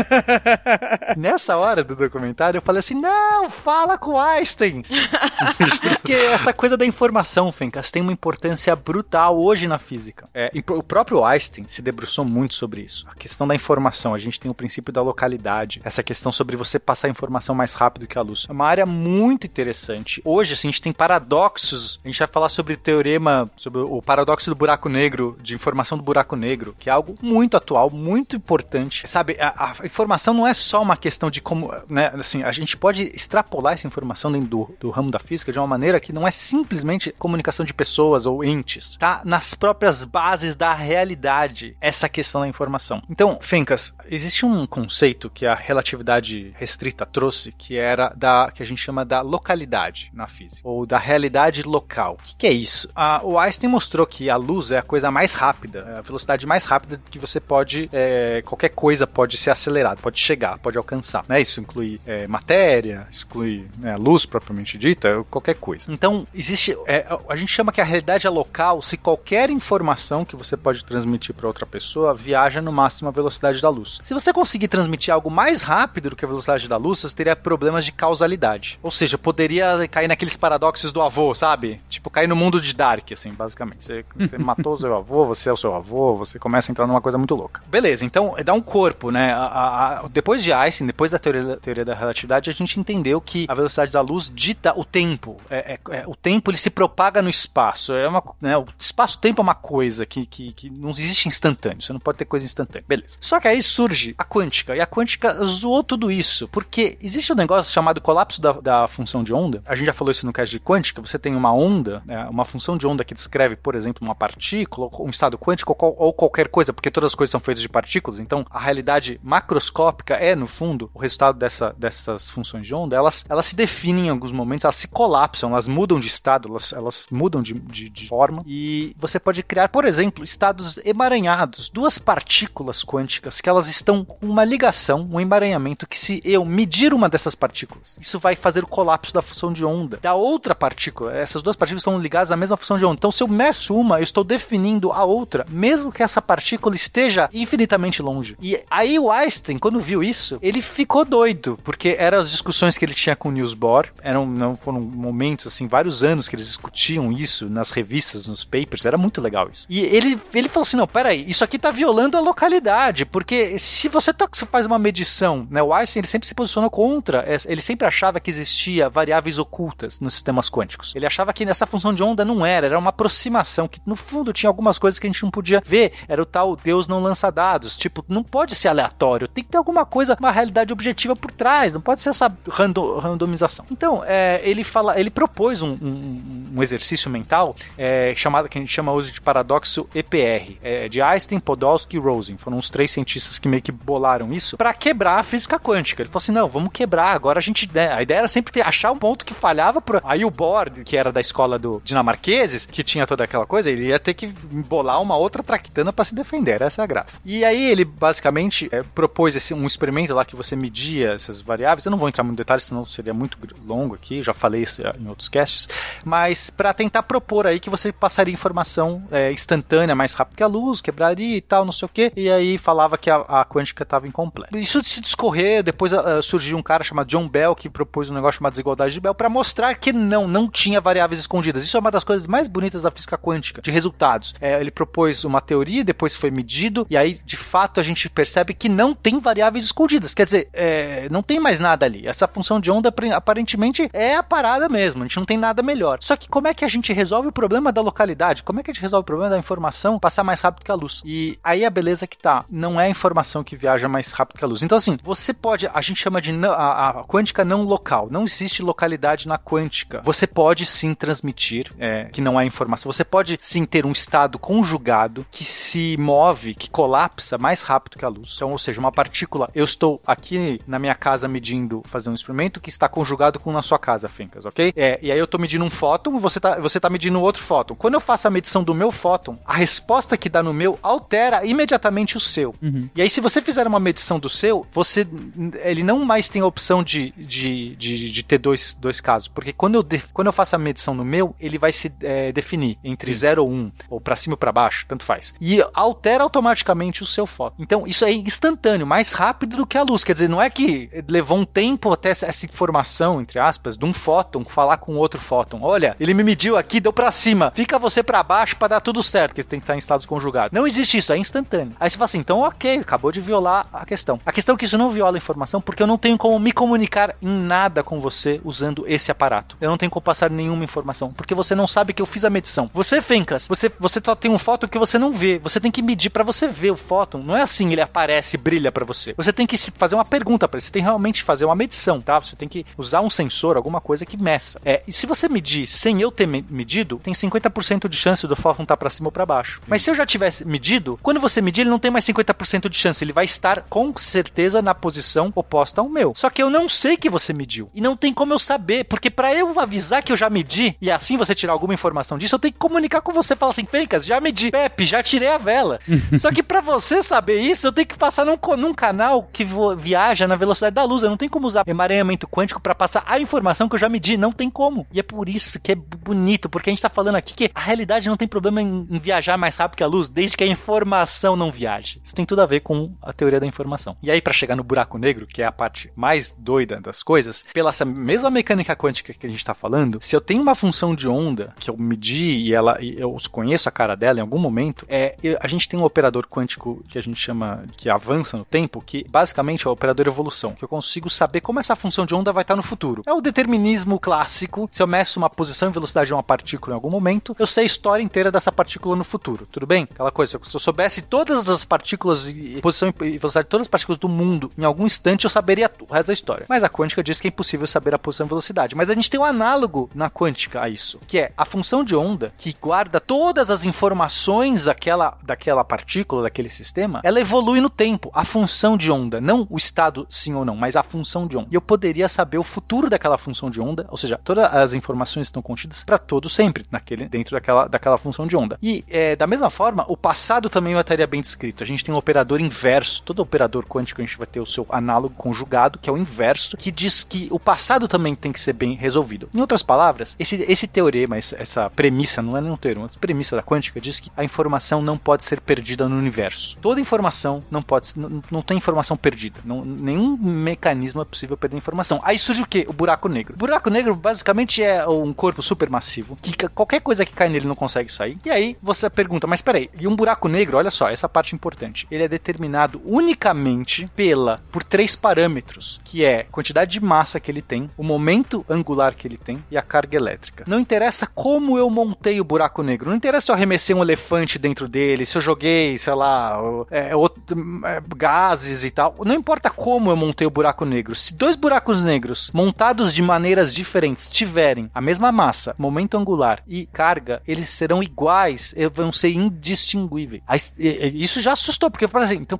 Nessa hora do documentário, eu falei assim: não, fala com Einstein. Porque essa coisa da informação, Fencas, tem uma importância brutal hoje na física. É, e o próprio Einstein se debruçou muito sobre isso. A questão da informação, a gente tem o princípio da localidade, essa questão sobre você passar a informação mais rápido que a luz. É uma área muito interessante. Hoje, assim, a gente tem paradoxos. A gente vai falar sobre o teorema, sobre o paradoxo do buraco negro, de informação do buraco negro, que é algo muito atual, muito importante. Sabe, a, a informação não é só uma questão de como, né, assim, a gente pode extrapolar essa informação dentro do, do ramo da física de uma maneira que não é simplesmente comunicação de pessoas ou entes, tá nas próprias bases da realidade essa questão da informação. Então, Fencas, existe um conceito que a relatividade restrita trouxe, que era da que a gente chama da localidade na física, ou da realidade local. O que, que é isso? Ah, o Einstein mostrou que a luz é a coisa mais rápida, é a velocidade mais rápida que você pode, é, qualquer coisa pode ser acelerada, pode chegar, pode alcançar. Né? Isso inclui é, matéria, inclui né, a luz propriamente dita, qualquer coisa. Então, existe. é, a gente chama que a realidade é local se qualquer informação que você pode transmitir para outra pessoa viaja no máximo a velocidade da luz. Se você conseguir transmitir algo mais rápido do que a velocidade da luz, você teria problemas de causalidade. Ou seja, poderia cair naqueles paradoxos do avô, sabe? Tipo, cair no mundo de Dark, assim, basicamente. Você, você matou o seu avô, você é o seu avô, você começa a entrar numa coisa muito louca. Beleza, então dá um corpo, né? A- a- a- depois de Einstein, depois da teoria, teoria da relatividade, a gente entendeu que a velocidade da luz dita o tempo. É, é- é- o tempo ele se propaga no espaço. É uma, né, o espaço-tempo é uma coisa que, que, que não existe instantâneo. Você não pode ter coisa instantânea. Beleza. Só que aí surge a quântica. E a quântica zoou tudo isso. Porque existe um negócio chamado colapso da, da função de onda. A gente já falou isso no caso de quântica. Você tem uma onda, né, uma função de onda que descreve, por exemplo, uma partícula, um estado quântico, ou qualquer coisa, porque todas as coisas são feitas de partículas. Então, a realidade macroscópica é, no fundo, o resultado dessa, dessas funções de onda. Elas, elas se definem em alguns momentos, elas se colapsam, elas mudam de estado, elas, elas mudam de, de, de forma. E você pode criar, por exemplo, estados emaranhados, duas partículas quânticas que elas estão com uma ligação, um emaranhamento, que se eu medir uma dessas partículas, isso vai fazer o colapso da função de onda da outra partícula. Essas duas partículas estão ligadas à mesma função de onda. Então, se eu meço uma, eu estou definindo a outra, mesmo que essa partícula esteja infinitamente longe. E aí o Einstein, quando viu isso, ele ficou doido, porque eram as discussões que ele tinha com o Niels Bohr, eram não foram momentos assim, vários anos que eles discutiam isso nas revistas, nos papers, era muito legal isso. E ele ele falou assim: "Não, peraí, isso aqui tá violando a localidade, porque se você tá, faz uma medição, né, o Einstein ele sempre se posicionou contra, ele sempre achava que existia variáveis ocultas nos sistemas quânticos. Ele achava que nessa função de onda não era, era uma aproximação que no fundo tinha algumas coisas que a gente não podia ver, era o tal Deus não lança dados, tipo, não pode ser aleatório, tem que ter alguma coisa, uma realidade objetiva por trás, não pode ser essa random, randomização. Então, é, ele fala, ele propôs um, um, um exercício mental é, chamado que a gente chama hoje de paradoxo EPR, é, de Einstein, Podolsky e Rosen. Foram os três cientistas que meio que bolaram isso para quebrar a física quântica. Ele falou assim: não, vamos quebrar. Agora a gente. Né, a ideia era sempre ter, achar um ponto que falhava. Pro... Aí o Bohr, que era da escola do dinamarqueses, que tinha toda aquela coisa, ele ia ter que bolar uma outra traquitana para se defender. Essa é a graça. E aí ele basicamente é, propôs esse, um experimento lá que você media essas variáveis. Eu não vou entrar muito em detalhes, senão seria muito longo aqui. Já falei isso em outros casts. Mas para tentar propor aí que você passaria informação é, instantânea mais rápido que a luz, quebraria e tal, não sei o que. E aí falava que a, a quântica estava incompleta. Isso se discorrer, depois uh, surgiu um cara chamado John Bell que propôs um negócio chamado desigualdade de Bell para mostrar que não, não tinha variáveis escondidas. Isso é uma das coisas mais bonitas da física quântica, de resultados. É, ele propôs uma teoria, depois foi medido, e aí de fato a gente percebe que não tem variáveis escondidas. Quer dizer, é, não tem mais nada ali. Essa função de onda aparentemente é a parada mesmo, a gente não tem nada melhor. Só que como é que a gente resolve o problema da localidade? Como é que a gente resolve o problema da informação passar mais rápido que a luz? E aí a beleza que tá, não é a informação que viaja mais rápido que a luz. Então assim, você pode, a gente chama de a, a quântica não local, não existe localidade na quântica. Você pode sim transmitir, é, que não é informação, você pode sim ter um estado conjugado que se move, que colapsa mais rápido que a luz. Então, ou seja, uma partícula, eu estou aqui na minha casa medindo, fazer um experimento que está conjugado com na sua casa, Fencas, ok? É, e aí eu estou medindo um fóton, você está você tá medindo outro fóton. Quando eu faço a medição do meu fóton, a resposta que dá no meu altera imediatamente o seu. Uhum. E aí, se você fizer uma medição do seu, você ele não mais tem a opção de, de, de, de ter dois, dois casos. Porque quando eu, de, quando eu faço a medição no meu, ele vai se é, definir entre 0 ou 1, um, ou para cima ou para baixo, tanto faz. E altera automaticamente o seu fóton. Então, isso é instantâneo, mais rápido do que a luz. Quer dizer, não é que levou um tempo até essa informação, entre aspas, de um fóton falar com outro fóton. Olha, ele me mediu aqui, deu para cima. Fica você para baixo para dar tudo certo, que tem que estar em estados conjugados. Não existe isso, é instantâneo. Aí você fala assim, então ok, acabou de violar a questão. A questão é que isso não viola a informação porque eu não tenho como me comunicar em nada com você usando esse aparato. Eu não tenho como passar nenhuma informação, porque você não sabe que eu fiz a medição. Você, Fencas, você, você só tem um fóton que você não vê. Você tem que medir para você ver o fóton. Não é assim, ele aparece, brilha para você. Você tem que fazer uma pergunta para ele. Você tem realmente fazer uma medição, tá? Você tem que usar um sensor, alguma coisa que meça. É, e se você medir sem eu ter medido, tem 50% de chance do fóton estar tá para cima ou para baixo. Mas se eu já tivesse medido, quando você medir, ele não tem mais 50% de chance. Ele vai estar com certeza na posição oposta ao meu. Só que eu não sei que você mediu. E não tem como eu saber, porque para eu avisar que eu já medi e assim você tirar alguma informação disso, eu tenho que comunicar com você, falar assim, Fencas, já medi, Pepe, já tirei a vela. Só que para você saber isso, eu tenho que passar num, num canal que viaja na velocidade da luz. Eu não tenho como usar emaranhamento quântico para passar a informação que eu já medi, não tem como. E é por isso que é bonito, porque a gente tá falando aqui que a realidade não tem problema em, em viajar mais rápido que a luz, desde que a informação não viaje. Isso tem tudo a ver com a teoria da informação. E aí para chegar no buraco negro, que é a parte mais doida das coisas, pela essa mesma mecânica quântica que a gente tá falando, se eu tenho uma função de onda que eu medi e ela e eu conheço a cara dela em algum momento, é a gente tem um operador quântico que a gente chama que avança no tempo, que basicamente é o operador evolução, que eu consigo saber como essa função de onda vai estar no futuro. É o determinismo clássico. Se eu meço uma posição e velocidade de uma partícula em algum momento, eu sei a história inteira dessa partícula no futuro. Tudo bem? Aquela coisa, se eu soubesse todas as partículas e posição e velocidade de todas as partículas do mundo em algum instante, eu saberia o resto da história. Mas a quântica diz que é impossível saber a posição e velocidade. Mas a gente tem um análogo na quântica a isso, que é a função de onda que guarda todas as informações daquela, daquela partícula, daquele sistema, ela evolui no tempo. A função de onda, não o estado sim ou não, mas a função de onda. E eu poderia saber o futuro daquela função de onda, ou seja, todas as informações estão contidas para todo sempre naquele dentro daquela, daquela função de onda. E é, da mesma forma, o passado também estaria bem descrito. A gente tem um operador inverso. Todo operador quântico a gente vai ter o seu análogo conjugado, que é o inverso, que diz que o passado também tem que ser bem resolvido. Em outras palavras, esse, esse teorema, essa, premissa, não é nem um teorema, essa premissa da quântica diz que a informação não pode ser perdida no universo. Toda informação não pode não, não tem informação perdida. Não, nenhum mecanismo é possível perder informação. Aí surge o quê? O buraco negro. O buraco negro basicamente é um corpo supermassivo que qualquer coisa que cai nele não consegue sair. E aí você pergunta, mas peraí, e um buraco negro, olha só, essa parte importante. Ele é determinado unicamente pela por três parâmetros, que é a quantidade de massa que ele tem, o momento angular que ele tem e a carga elétrica. Não interessa como eu montei o buraco negro, não interessa se eu arremessei um elefante dentro dele, se eu joguei, sei lá, é, outro, é, gases e tal. Não importa como eu montei o buraco negro. Se dois buracos negros montados de maneiras diferentes tiverem a mesma massa, momento angular e carga, eles serão iguais, vão ser indistinguíveis. Isso já assustou, porque, por exemplo, então,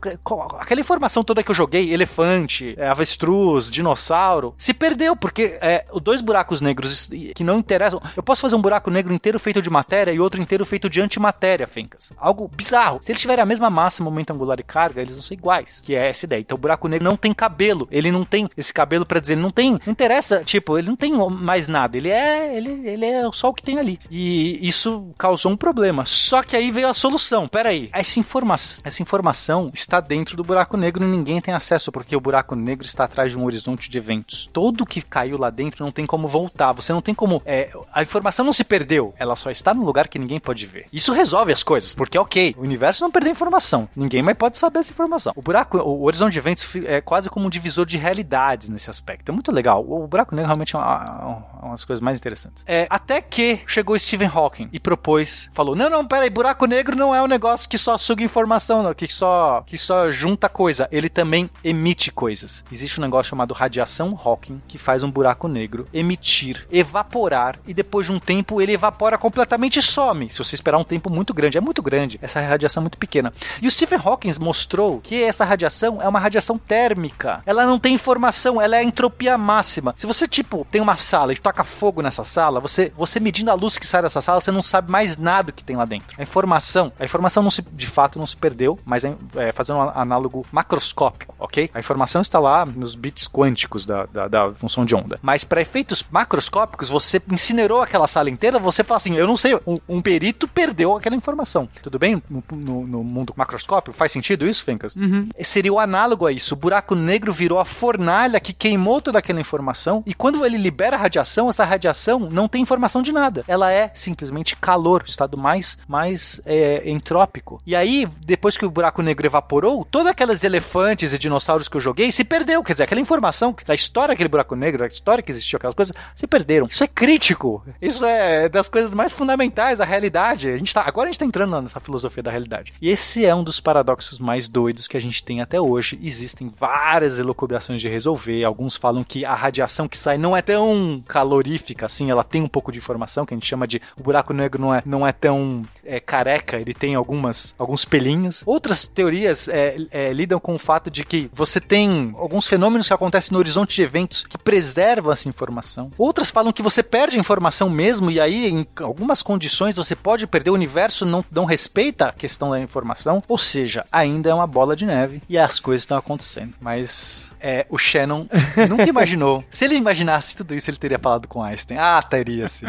aquela informação toda que eu joguei, elefante, é, avestruz, dinossauro, se perdeu, porque é, dois buracos negros que não interessam. Eu posso fazer um buraco negro inteiro feito de matéria e outro inteiro feito de antimatéria, Fencas. Algo bizarro. Se eles tiverem a mesma massa, momento angular e carga, eles vão ser iguais, que é essa ideia. Então o buraco negro não tem cabelo, ele não tem esse cabelo para dizer, não tem, não interessa, tipo, ele não tem mais nada, ele é, ele, ele é só o que tem ali. E isso causou um problema. Só que aí veio a solução. Pera aí, essa informação, essa informação está dentro do buraco negro e ninguém tem acesso porque o buraco negro está atrás de um horizonte de eventos. Todo que caiu lá dentro não tem como voltar. Você não tem como, é, a informação não se perdeu, ela só está no lugar que ninguém pode ver. Isso resolve as coisas, porque ok, o universo não perdeu informação, ninguém mais pode saber essa informação. O buraco, o horizonte de eventos é quase como um divisor de realidades nesse aspecto. É muito legal. O buraco negro realmente é uma, uma das coisas mais interessantes. É, até que chegou Stephen Hawking e propôs, falou: "Não, não, peraí, buraco negro não é um negócio que só suga informação, não, que só que só junta coisa, ele também emite coisas. Existe um negócio chamado radiação Hawking que faz um buraco negro emitir, evaporar e depois de um tempo ele evapora completamente e some. Se você esperar um tempo muito grande, é muito grande. Essa radiação é muito pequena. E o Stephen Hawking mostrou que essa radiação é uma radiação térmica. Ela não tem informação, ela é entropia máxima. Se você, tipo, tem uma sala e toca fogo nessa sala, você, você medindo a luz que sai dessa sala, você não sabe mais nada do que tem lá dentro. A informação, a informação não se, de fato não se perdeu, mas é, é fazendo um análogo macroscópico, ok? A informação está lá nos bits quânticos da, da, da função de onda. Mas para efeitos macroscópicos, você incinerou aquela sala inteira, você fala assim, eu não sei, um, um perito perdeu aquela informação. Tudo bem? No, no, no mundo macroscópico, faz sentido isso, Fencas? Uhum. Seria o análogo a isso. O buraco negro virou a fornalha que queimou toda aquela informação e quando ele libera a radiação, essa radiação não tem informação de nada. Ela é simplesmente calor, o estado mais, mais é, entrópico. E aí, depois que o buraco negro evaporou, todos aqueles elefantes e dinossauros que eu joguei se perdeu. Quer dizer, aquela informação da história daquele buraco negro, da história que existiu, aquelas coisas, se perderam. Isso é crítico. Isso é das coisas mais fundamentais da realidade. A gente tá, agora a gente tá entrando nessa filosofia da realidade. E esse é um dos paradoxos mais doidos que a gente tem até hoje. Existem várias elucubrações de resolver. Alguns falam que a radiação que sai não é tão calorífica assim, ela tem um pouco de informação, que a gente chama de o buraco negro não é, não é tão é, careca, ele tem algumas, alguns pelinhos. Outras teorias é, é, lidam com o fato de que você tem alguns fenômenos que acontecem no horizonte de eventos que preservam essa informação. Outras falam que você perde a informação mesmo, e aí, em algumas condições, você pode perder. O universo não, não respeita a questão da informação. Ou seja, ainda é uma bola de neve e as coisas estão acontecendo. Mas é, o Shannon nunca imaginou. Se ele imaginasse tudo isso, ele teria falado com Einstein. Ah, teria sim.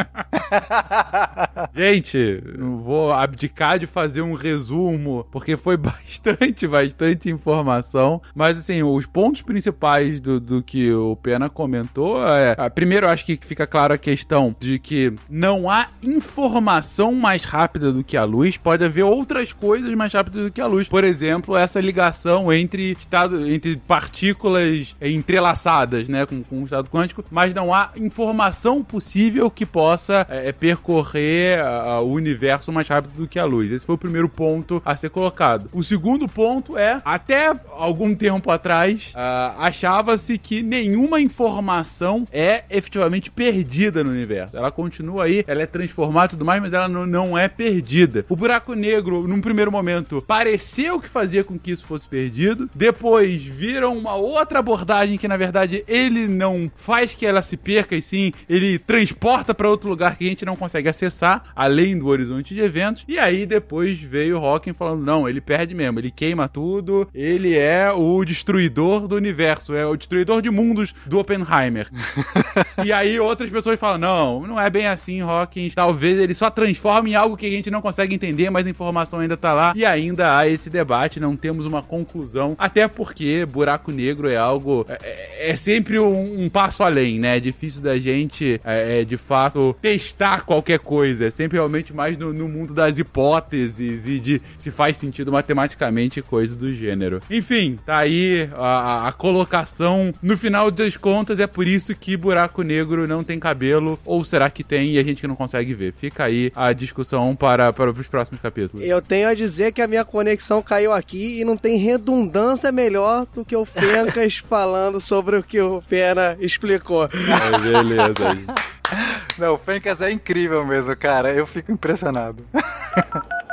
Gente, não vou abdicar de fazer um resumo, porque foi bastante, bastante informação. Mas, assim, os pontos principais do, do que o Pena comentou é. Primeiro, eu acho que fica claro a questão de que não há informação mais rápida do que a luz. Pode haver outras coisas mais rápidas do que a luz. Por exemplo, essa ligação entre estado, entre partículas entrelaçadas, né, com, com o estado quântico, mas não há informação possível que possa é, percorrer uh, o universo mais rápido do que a luz. Esse foi o primeiro ponto a ser colocado. O segundo ponto é, até algum tempo atrás, uh, achava-se que nenhuma informação é efetivamente perdida no universo. Ela continua aí, ela é transformada e tudo mais, mas ela não, não é perdida. O buraco negro, num primeiro momento, pareceu que fazia com que isso fosse perdido. Depois viram uma outra abordagem que, na verdade, ele não faz que ela se perca, e sim ele transporta para outro lugar que a gente não consegue acessar. além do horizonte de eventos. E aí depois veio o Hawking falando: não, ele perde mesmo, ele queima tudo, ele é o destruidor do universo, é o destruidor de mundos do Oppenheimer. e aí outras pessoas falam: não, não é bem assim, Hawking. Talvez ele só transforme em algo que a gente não consegue entender, mas a informação ainda tá lá. E ainda há esse debate, não temos uma conclusão. Até porque buraco negro é algo. É, é sempre um, um, passo além, né? É difícil da gente, é, é, de fato, testar qualquer coisa. É sempre realmente mais no, no mundo das hipóteses e de se faz sentido matematicamente coisa do gênero. Enfim, tá aí a, a colocação. No final das contas, é por isso que buraco negro não tem cabelo. Ou será que tem e a gente não consegue ver? Fica aí a discussão para, para os próximos capítulos. Eu tenho a dizer que a minha conexão caiu aqui e não tem redundância melhor do que o Fencas falando sobre o que o Pena explicou. É, beleza. Não, o Fencas é incrível mesmo, cara. Eu fico impressionado.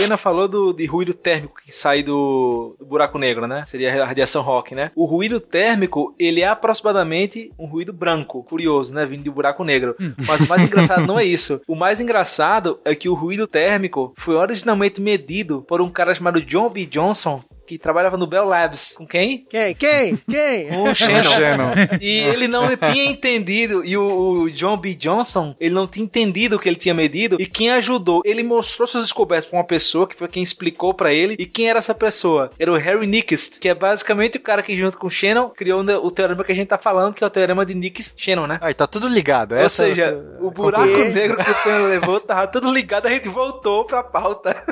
Pena falou do, de ruído térmico que sai do, do, buraco negro, né? Seria a radiação rock, né? O ruído térmico, ele é aproximadamente um ruído branco. Curioso, né? Vindo de buraco negro. Hum. Mas o mais engraçado não é isso. O mais engraçado é que o ruído térmico foi originalmente medido por um cara chamado John B. Johnson, que trabalhava no Bell Labs. Com quem? Quem? Quem? Quem? O Shannon. Shannon. E ele não tinha entendido, e o, o, John B. Johnson, ele não tinha entendido o que ele tinha medido, e quem ajudou, ele mostrou suas descobertas pra uma pessoa, que foi quem explicou para ele, e quem era essa pessoa? Era o Harry Nyquist, que é basicamente o cara que junto com o Shannon criou o teorema que a gente tá falando, que é o teorema de Nyquist-Shannon, né? Aí tá tudo ligado. Ou Essa... seja, o buraco negro que o Pena levou tava tudo ligado, a gente voltou pra pauta.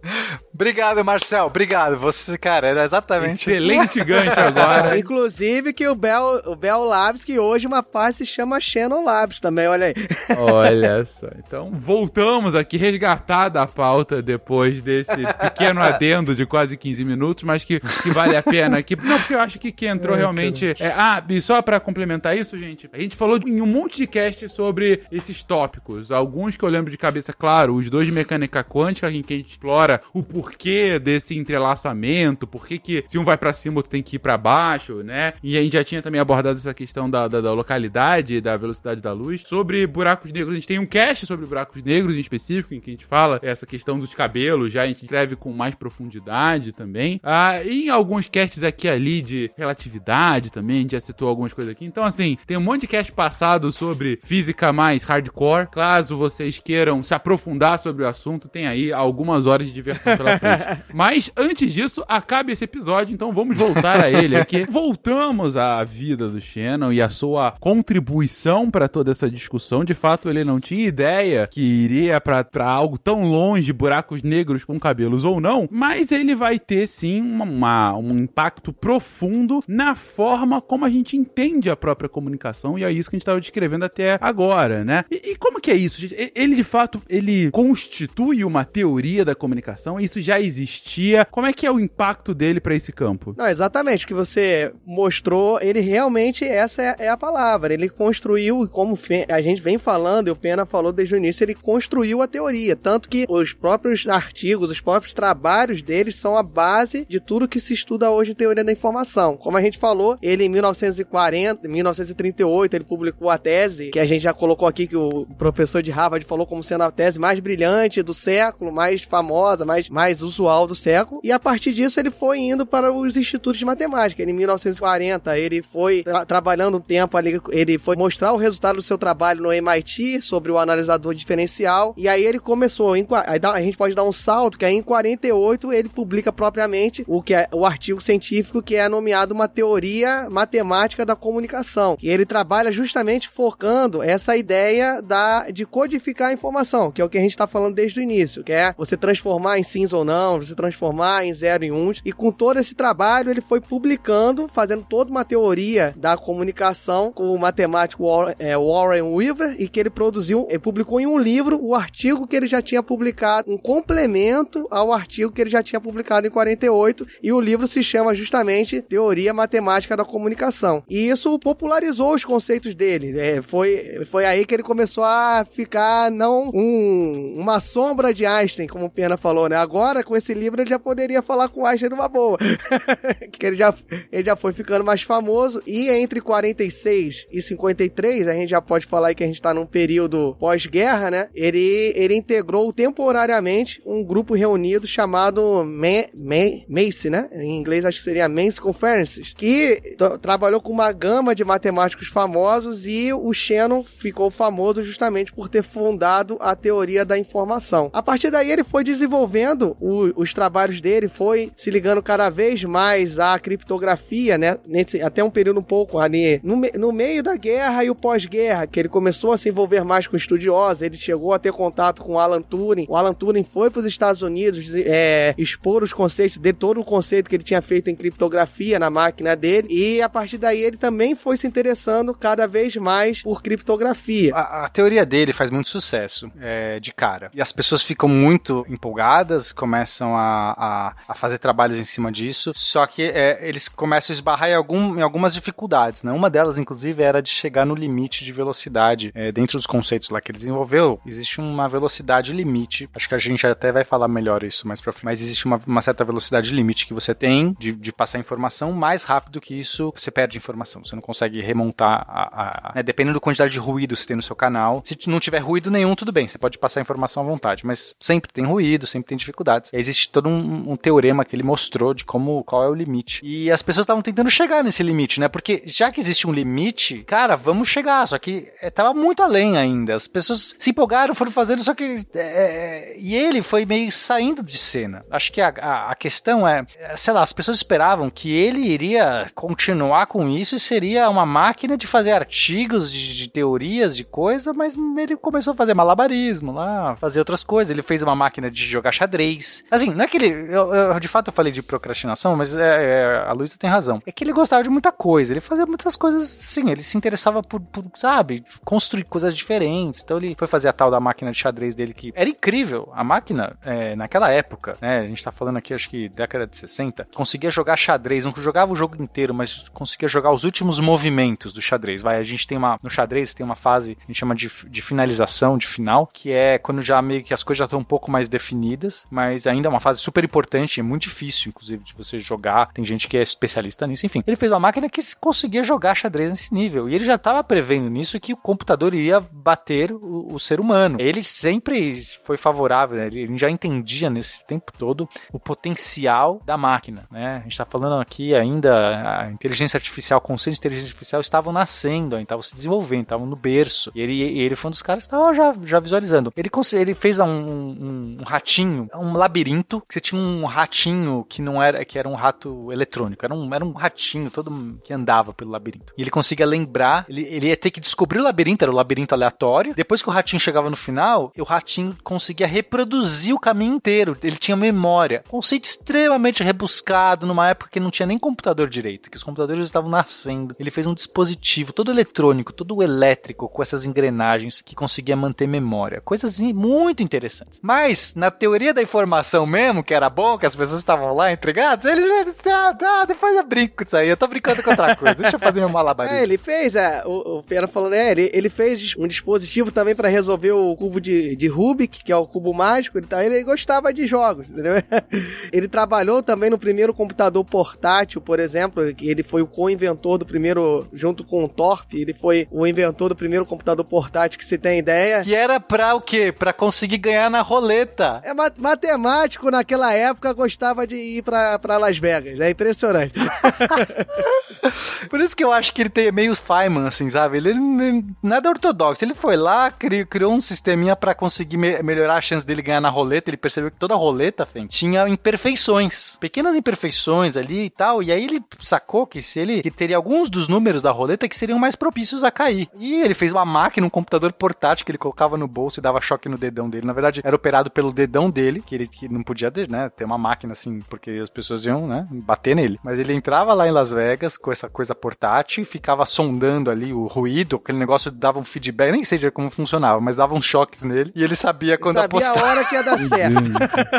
Obrigado, Marcel. Obrigado. Você, cara, era exatamente. Excelente gancho agora. Inclusive que o Bell, o Bell Labs, que hoje uma parte se chama Shannon Labs também, olha aí. Olha só. Então, voltamos aqui resgatada a pauta depois desse pequeno adendo de quase 15 minutos, mas que, que vale a pena aqui. Não, porque eu acho que que entrou é, realmente. É, ah, e só para complementar isso, gente, a gente falou em um monte de cast sobre esses tópicos. Alguns que eu lembro de cabeça, claro, os dois de mecânica quântica, em que a gente explora o porquê desse entrelaçamento, por que se um vai para cima, outro tem que ir para baixo, né? E a gente já tinha também abordado essa questão da, da, da localidade, da velocidade da luz. Sobre buracos negros, a gente tem um cast sobre buracos negros em específico, em que a gente fala essa questão dos cabelos, já a gente escreve com mais profundidade também. Ah, e em alguns casts aqui ali de relatividade também, a gente já citou algumas coisas aqui. Então, assim, tem um monte de cast passado sobre física mais hardcore. Caso vocês queiram se aprofundar sobre o assunto, tem aí algumas horas de diversão pela frente. Mas antes disso, acabe esse episódio, então vamos voltar a ele aqui. Voltamos à vida do Shannon e a sua contribuição para toda essa discussão. De fato, ele não tinha ideia que iria para algo tão longe, buracos negros com cabelos ou não, mas ele vai ter sim uma, uma, um impacto profundo na forma como a gente entende a própria comunicação e é isso que a gente estava descrevendo até agora, né? E, e como que é isso? Ele de fato ele constitui uma teoria da comunicação. Isso já existia. Como é que é o impacto dele para esse campo? Não, exatamente. O que você mostrou, ele realmente, essa é, é a palavra. Ele construiu, como a gente vem falando, e o Pena falou desde o início, ele construiu a teoria. Tanto que os próprios artigos, os próprios trabalhos deles são a base de tudo que se estuda hoje em teoria da informação. Como a gente falou, ele em 1940, 1938, ele publicou a tese, que a gente já colocou aqui, que o professor de Harvard falou como sendo a tese mais brilhante do século, mais famosa, mais, mais usual do século. E a partir disso ele foi indo para os institutos de matemática. Em 1940 ele foi tra trabalhando um tempo ali, ele foi mostrar o resultado do seu trabalho no MIT sobre o analisador diferencial. E aí ele começou, em, a gente pode dar um salto, que aí em 48 ele publica propriamente o que é o artigo científico que é nomeado uma teoria matemática da comunicação. E ele trabalha justamente focando essa ideia da, de codificar a informação, que é o que a gente está falando desde o início, que é você transformar em sims ou não, você transformar em zero em uns. E com todo esse trabalho, ele foi publicando, fazendo toda uma teoria da comunicação com o matemático Warren, é, Weaver e que ele produziu, ele publicou em um livro o artigo que ele já tinha publicado, um complemento ao artigo que ele já tinha publicado em 48, e o livro se chama justamente Teoria Matemática da Comunicação. E isso popularizou os conceitos dele. É, foi, foi aí que ele começou a ficar não um, uma sombra de Einstein, como o Pena falou, né? Agora agora, com esse livro, ele já poderia falar com o Einstein numa boa. que ele já, ele já foi ficando mais famoso. E entre 46 e 53, a gente já pode falar aí que a gente tá num período pós-guerra, né? Ele, ele integrou temporariamente um grupo reunido chamado Ma Ma MACE, né? Em inglês acho que seria MACE Conferences, que trabalhou com uma gama de matemáticos famosos e o Shannon ficou famoso justamente por ter fundado a teoria da informação. A partir daí ele foi desenvolvendo o, os trabalhos dele, foi se ligando cada vez mais à criptografia, né? Nesse, até um período um pouco ali no, no meio da guerra e o pós-guerra, que ele começou a se envolver mais com estudiosos, ele chegou a ter contato com Alan Turing. O Alan Turing foi para os Estados Unidos é, expor os conceitos dele, todo o conceito que ele tinha feito em criptografia na máquina dele, e a partir daí ele também foi se interessando cada vez mais por criptografia. A, a teoria dele faz muito sucesso é, de cara. E as pessoas ficam muito empolgadas, começam a, a, a fazer trabalhos em cima disso, só que é, eles começam a esbarrar em, algum, em algumas dificuldades. Né? Uma delas, inclusive, era de chegar no limite de velocidade. É, dentro dos conceitos lá que ele desenvolveu, existe uma velocidade limite. Acho que a gente até vai falar melhor isso mais pra frente. Mas existe uma, uma certa velocidade limite que você tem de, de passar informação. Mais rápido que isso, você perde informação. Você não consegue remontar a. a, né? Dependendo da quantidade de ruído que você tem no seu canal. Se não tiver ruído nenhum, tudo bem. Você pode passar informação à vontade. Mas sempre tem ruído, sempre tem dificuldades. Existe todo um, um teorema que ele mostrou de como qual é o limite. E as pessoas estavam tentando chegar nesse limite, né? Porque já que existe um limite, cara, vamos chegar. Só que é, tava muito além ainda. As pessoas se empolgaram, foram fazendo, só que. É, é e ele foi meio saindo de cena. Acho que a, a, a, questão é, é, sei lá, as pessoas esperavam que ele iria continuar com isso e seria uma máquina de fazer artigos, de, de teorias, de coisa, mas ele começou a fazer malabarismo lá, fazer outras coisas. Ele fez uma máquina de jogar xadrez. Assim, não é que ele. Eu, eu de fato eu falei de procrastinação, mas é, é, a Luísa tem razão. É que ele gostava de muita coisa. Ele fazia muitas coisas, sim. Ele se interessava por, por sabe, construir coisas diferentes. Então ele foi fazer a tal da máquina de xadrez dele que era incrível. A máquina, é, naquela época, né? A gente tá falando aqui, acho que década de 60, conseguia jogar xadrez. Não jogava o jogo inteiro, mas conseguia jogar os últimos movimentos do xadrez. Vai, a gente tem uma. No xadrez tem uma fase que a gente chama de, de finalização, de final, que é quando já meio que as coisas já estão um pouco mais definidas, mas ainda é uma fase super importante, é muito difícil, inclusive, de você jogar. Tem gente que é especialista nisso. Enfim, ele fez uma máquina que conseguia jogar xadrez nesse nível. E ele já estava prevendo nisso que o computador iria bater o, o ser humano. Ele sempre foi favorável, né? ele já entendia nesse tempo todo o potencial da máquina. Né? A gente está falando aqui ainda, a inteligência artificial, o conceito de inteligência artificial estavam nascendo, estavam se desenvolvendo, estavam no berço. E ele, ele foi um dos caras que estava já, já visualizando. Ele, ele fez um, um, um, ratinho, um labirinto, que você tinha um ratinho que não era, que era um rato eletrônico, era um, era um ratinho todo que andava pelo labirinto. E ele conseguia lembrar, ele, ele ia ter que descobrir o labirinto, era o labirinto aleatório. Depois que o ratinho chegava no final, o ratinho conseguia reproduzir o caminho inteiro. Ele tinha memória. Conceito extremamente rebuscado numa época que não tinha nem computador direito, que os computadores estavam nascendo. Ele fez um dispositivo todo eletrônico, todo elétrico, com essas engrenagens que conseguia manter memória. Coisas muito interessantes. Mas, na teoria da informação mesmo, que era bom, que as pessoas estavam lá entregadas, ele. Ah, ah, depois eu brinco com isso aí. Eu tô brincando com outra coisa. Deixa eu fazer meu malabarismo. É, ele fez, é, o, o Pena falando, né? Ele, ele fez um dispositivo também para resolver o cubo de, de Rubik, que é o cubo mágico. Então ele gostava de jogos, entendeu? ele trabalhou também no primeiro computador portátil, por exemplo. Ele foi o co-inventor do primeiro, junto com o Torp, ele foi o inventor do primeiro computador portátil que se tem ideia. Que era pra o quê? Pra conseguir ganhar na roleta. É matemático naquela época gostava de ir pra, pra Las Vegas, é impressionante. Por isso que eu acho que ele tem meio Feynman, assim, sabe? Ele, ele nada ortodoxo. Ele foi lá, criou, criou um sisteminha para conseguir me melhorar a chance dele ganhar na roleta. Ele percebeu que toda roleta, fém, tinha imperfeições, pequenas imperfeições ali e tal. E aí ele sacou que se ele que teria alguns dos números da roleta que seriam mais propícios a cair. E ele fez uma máquina, um computador portátil que ele colocava no bolso e dava choque no dedão dele. Na verdade, era operado pelo dedão dele, que ele que não podia né, ter uma máquina assim, porque as pessoas iam né, bater nele. Mas ele entrava lá em Las Vegas com essa coisa portátil, ficava sondando ali o ruído, aquele negócio dava um feedback, nem sei como funcionava, mas dava uns choques nele e ele sabia quando ele sabia apostar. a hora que ia dar certo.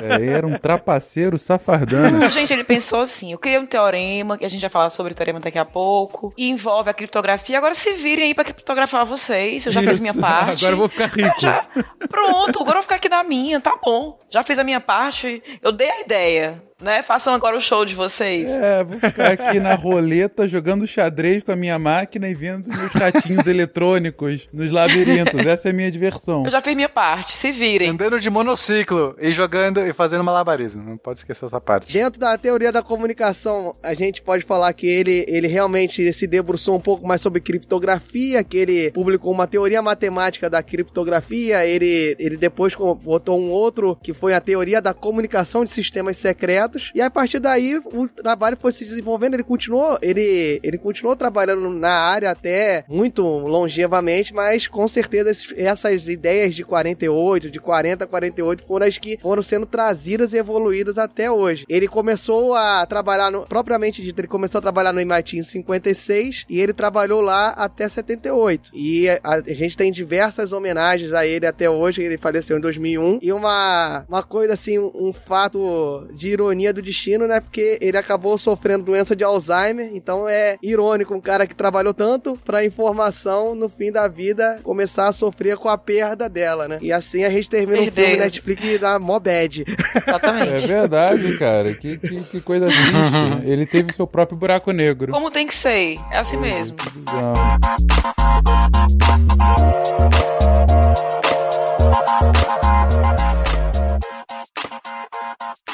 é, era um trapaceiro safardano. Gente, ele pensou assim, eu criei um teorema, que a gente vai falar sobre o teorema daqui a pouco, e envolve a criptografia, agora se virem aí pra criptografar vocês, eu já Isso. fiz minha parte. Agora eu vou ficar rico. Já, pronto, agora eu vou ficar aqui na minha, tá bom. Já fiz a minha minha parte, eu dei a ideia. Né? Façam agora o show de vocês. É, vou ficar aqui na roleta jogando xadrez com a minha máquina e vendo meus ratinhos eletrônicos nos labirintos. Essa é a minha diversão. Eu já fiz minha parte, se virem. Andando de monociclo e jogando e fazendo malabarismo. Não pode esquecer essa parte. Dentro da teoria da comunicação, a gente pode falar que ele, ele realmente se debruçou um pouco mais sobre criptografia, que ele publicou uma teoria matemática da criptografia, ele, ele depois botou um outro que foi a teoria da comunicação de sistemas secretos, e a partir daí o trabalho foi se desenvolvendo, ele continuou, ele, ele continuou trabalhando na área até muito longevamente, mas com certeza essas ideias de 48, de 40 a 48 foram as que foram sendo trazidas e evoluídas até hoje. Ele começou a trabalhar no, propriamente dito, ele começou a trabalhar no MIT em 56 e ele trabalhou lá até 78. E a, a gente tem diversas homenagens a ele até hoje, ele faleceu em 2001 e uma uma coisa assim, um, um fato de ironia do destino, né? Porque ele acabou sofrendo doença de Alzheimer, então é irônico um cara que trabalhou tanto pra informação no fim da vida começar a sofrer com a perda dela, né? E assim a gente termina um Perdeu. filme Netflix na mó bad. É Exatamente. verdade, cara. Que, que, que coisa triste. né? Ele teve seu próprio buraco negro. Como tem que ser. É assim mesmo. Bizarro.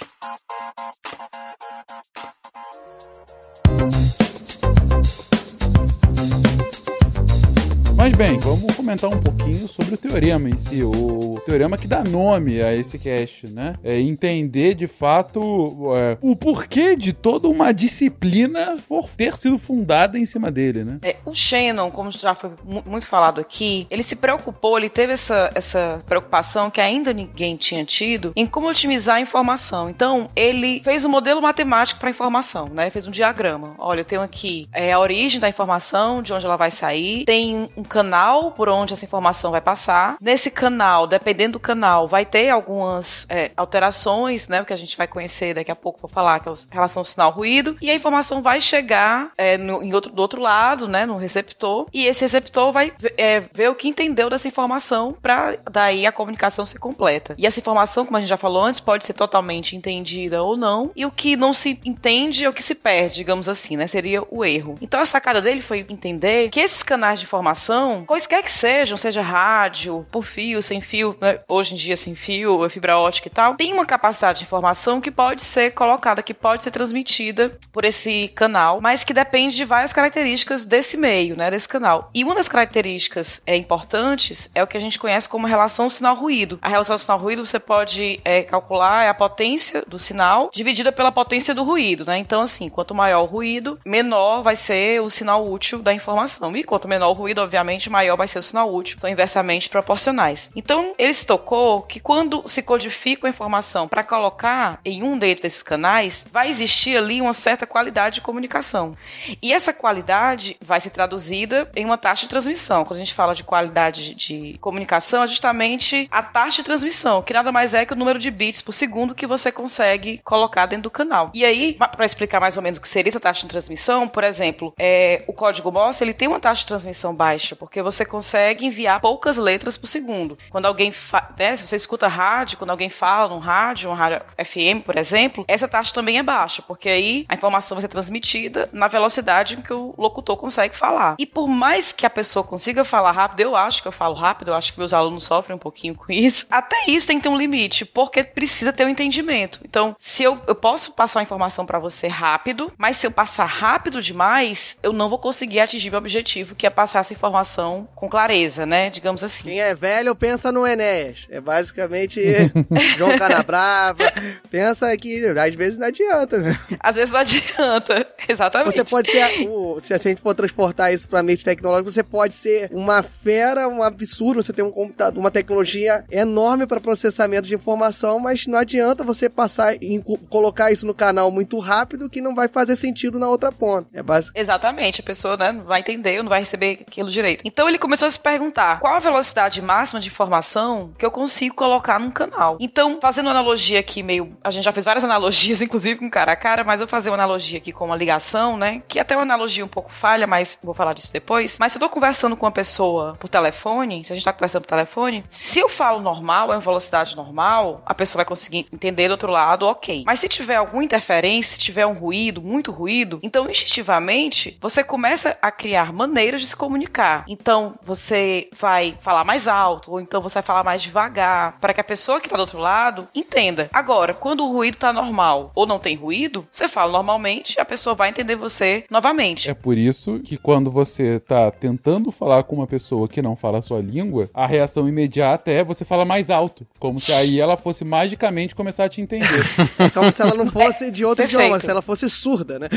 Mas bem, vamos comentar um pouquinho sobre o teorema em si, o teorema que dá nome a esse cast, né? É entender de fato é, o porquê de toda uma disciplina for ter sido fundada em cima dele, né? É, o Shannon, como já foi mu- muito falado aqui, ele se preocupou, ele teve essa, essa preocupação que ainda ninguém tinha tido em como otimizar a informação. Então, ele fez um modelo matemático para a informação, né? Fez um diagrama. Olha, eu tenho aqui é, a origem da informação, de onde ela vai sair, tem um canal por onde essa informação vai passar. Nesse canal, dependendo do canal, vai ter algumas é, alterações, né? Que a gente vai conhecer daqui a pouco, vou falar, que é a relação sinal-ruído. E a informação vai chegar é, no, em outro, do outro lado, né? No receptor. E esse receptor vai é, ver o que entendeu dessa informação para daí a comunicação ser completa. E essa informação, como a gente já falou antes, pode ser totalmente entendida ou não. E o que não se entende é o que se perde, digamos assim, né? Seria o erro. Então a sacada dele foi entender que esses canais de informação, quaisquer que sejam, seja rádio, por fio, sem fio, né? hoje em dia sem fio, fibra ótica e tal, tem uma capacidade de informação que pode ser colocada, que pode ser transmitida por esse canal, mas que depende de várias características desse meio, né? Desse canal. E uma das características é, importantes é o que a gente conhece como relação sinal-ruído. A relação sinal-ruído você pode é, calcular é a potência do sinal dividida pela potência do ruído, né? Então, assim, quanto maior o ruído, menor vai ser o sinal útil da informação. E quanto menor o ruído, obviamente, maior vai ser o sinal útil. São inversamente proporcionais. Então, ele se tocou que quando se codifica a informação para colocar em um desses canais, vai existir ali uma certa qualidade de comunicação. E essa qualidade vai ser traduzida em uma taxa de transmissão. Quando a gente fala de qualidade de comunicação, é justamente a taxa de transmissão, que nada mais é que o número de bits por segundo que você consegue colocar dentro do canal. E aí, para explicar mais ou menos o que seria essa taxa de transmissão, por exemplo, é, o código Morse ele tem uma taxa de transmissão baixa, porque você consegue enviar poucas letras por segundo. Quando alguém, né, se você escuta rádio, quando alguém fala num rádio, uma rádio FM, por exemplo, essa taxa também é baixa, porque aí a informação vai ser transmitida na velocidade em que o locutor consegue falar. E por mais que a pessoa consiga falar rápido, eu acho que eu falo rápido, eu acho que meus alunos sofrem um pouquinho com isso. Até isso tem que ter um limite, porque precisa ter um entendimento. Então, se eu, eu posso passar a informação para você rápido, mas se eu passar rápido demais, eu não vou conseguir atingir meu objetivo, que é passar essa informação com clareza, né? Digamos assim. Quem é velho pensa no Enéas. É basicamente João Canabrava. Pensa que às vezes não adianta, né? Às vezes não adianta. Exatamente. Você pode ser, o- se a gente for transportar isso para meios tecnológicos, você pode ser uma fera, um absurdo, você tem um computador, uma tecnologia enorme para processamento de informação, mas não adianta você passar e co- colocar isso no canal muito rápido que não vai fazer sentido na outra ponta. É basic... Exatamente, a pessoa né, não vai entender, não vai receber aquilo direito. Então ele começou a se perguntar qual a velocidade máxima de informação que eu consigo colocar num canal. Então, fazendo uma analogia aqui meio. A gente já fez várias analogias, inclusive com cara a cara, mas eu vou fazer uma analogia aqui com uma ligação, né? Que até uma analogia um pouco falha, mas vou falar disso depois. Mas se eu tô conversando com uma pessoa por telefone, se a gente tá conversando por telefone, se eu falo normal, é uma velocidade normal, a pessoa vai conseguir entender do outro lado, ok. Mas se tiver alguma interferência, se tiver um ruído, muito ruído, então instintivamente você começa a criar maneiras de se comunicar. Então você vai falar mais alto, ou então você vai falar mais devagar, para que a pessoa que tá do outro lado entenda. Agora, quando o ruído tá normal ou não tem ruído, você fala normalmente, a pessoa vai entender você novamente. É por isso que quando você tá tentando falar com uma pessoa que não fala a sua língua, a reação imediata é você fala mais alto, como se aí ela fosse magicamente começar a te entender. É como se ela não fosse de outro perfeito. idioma, se ela fosse surda, né?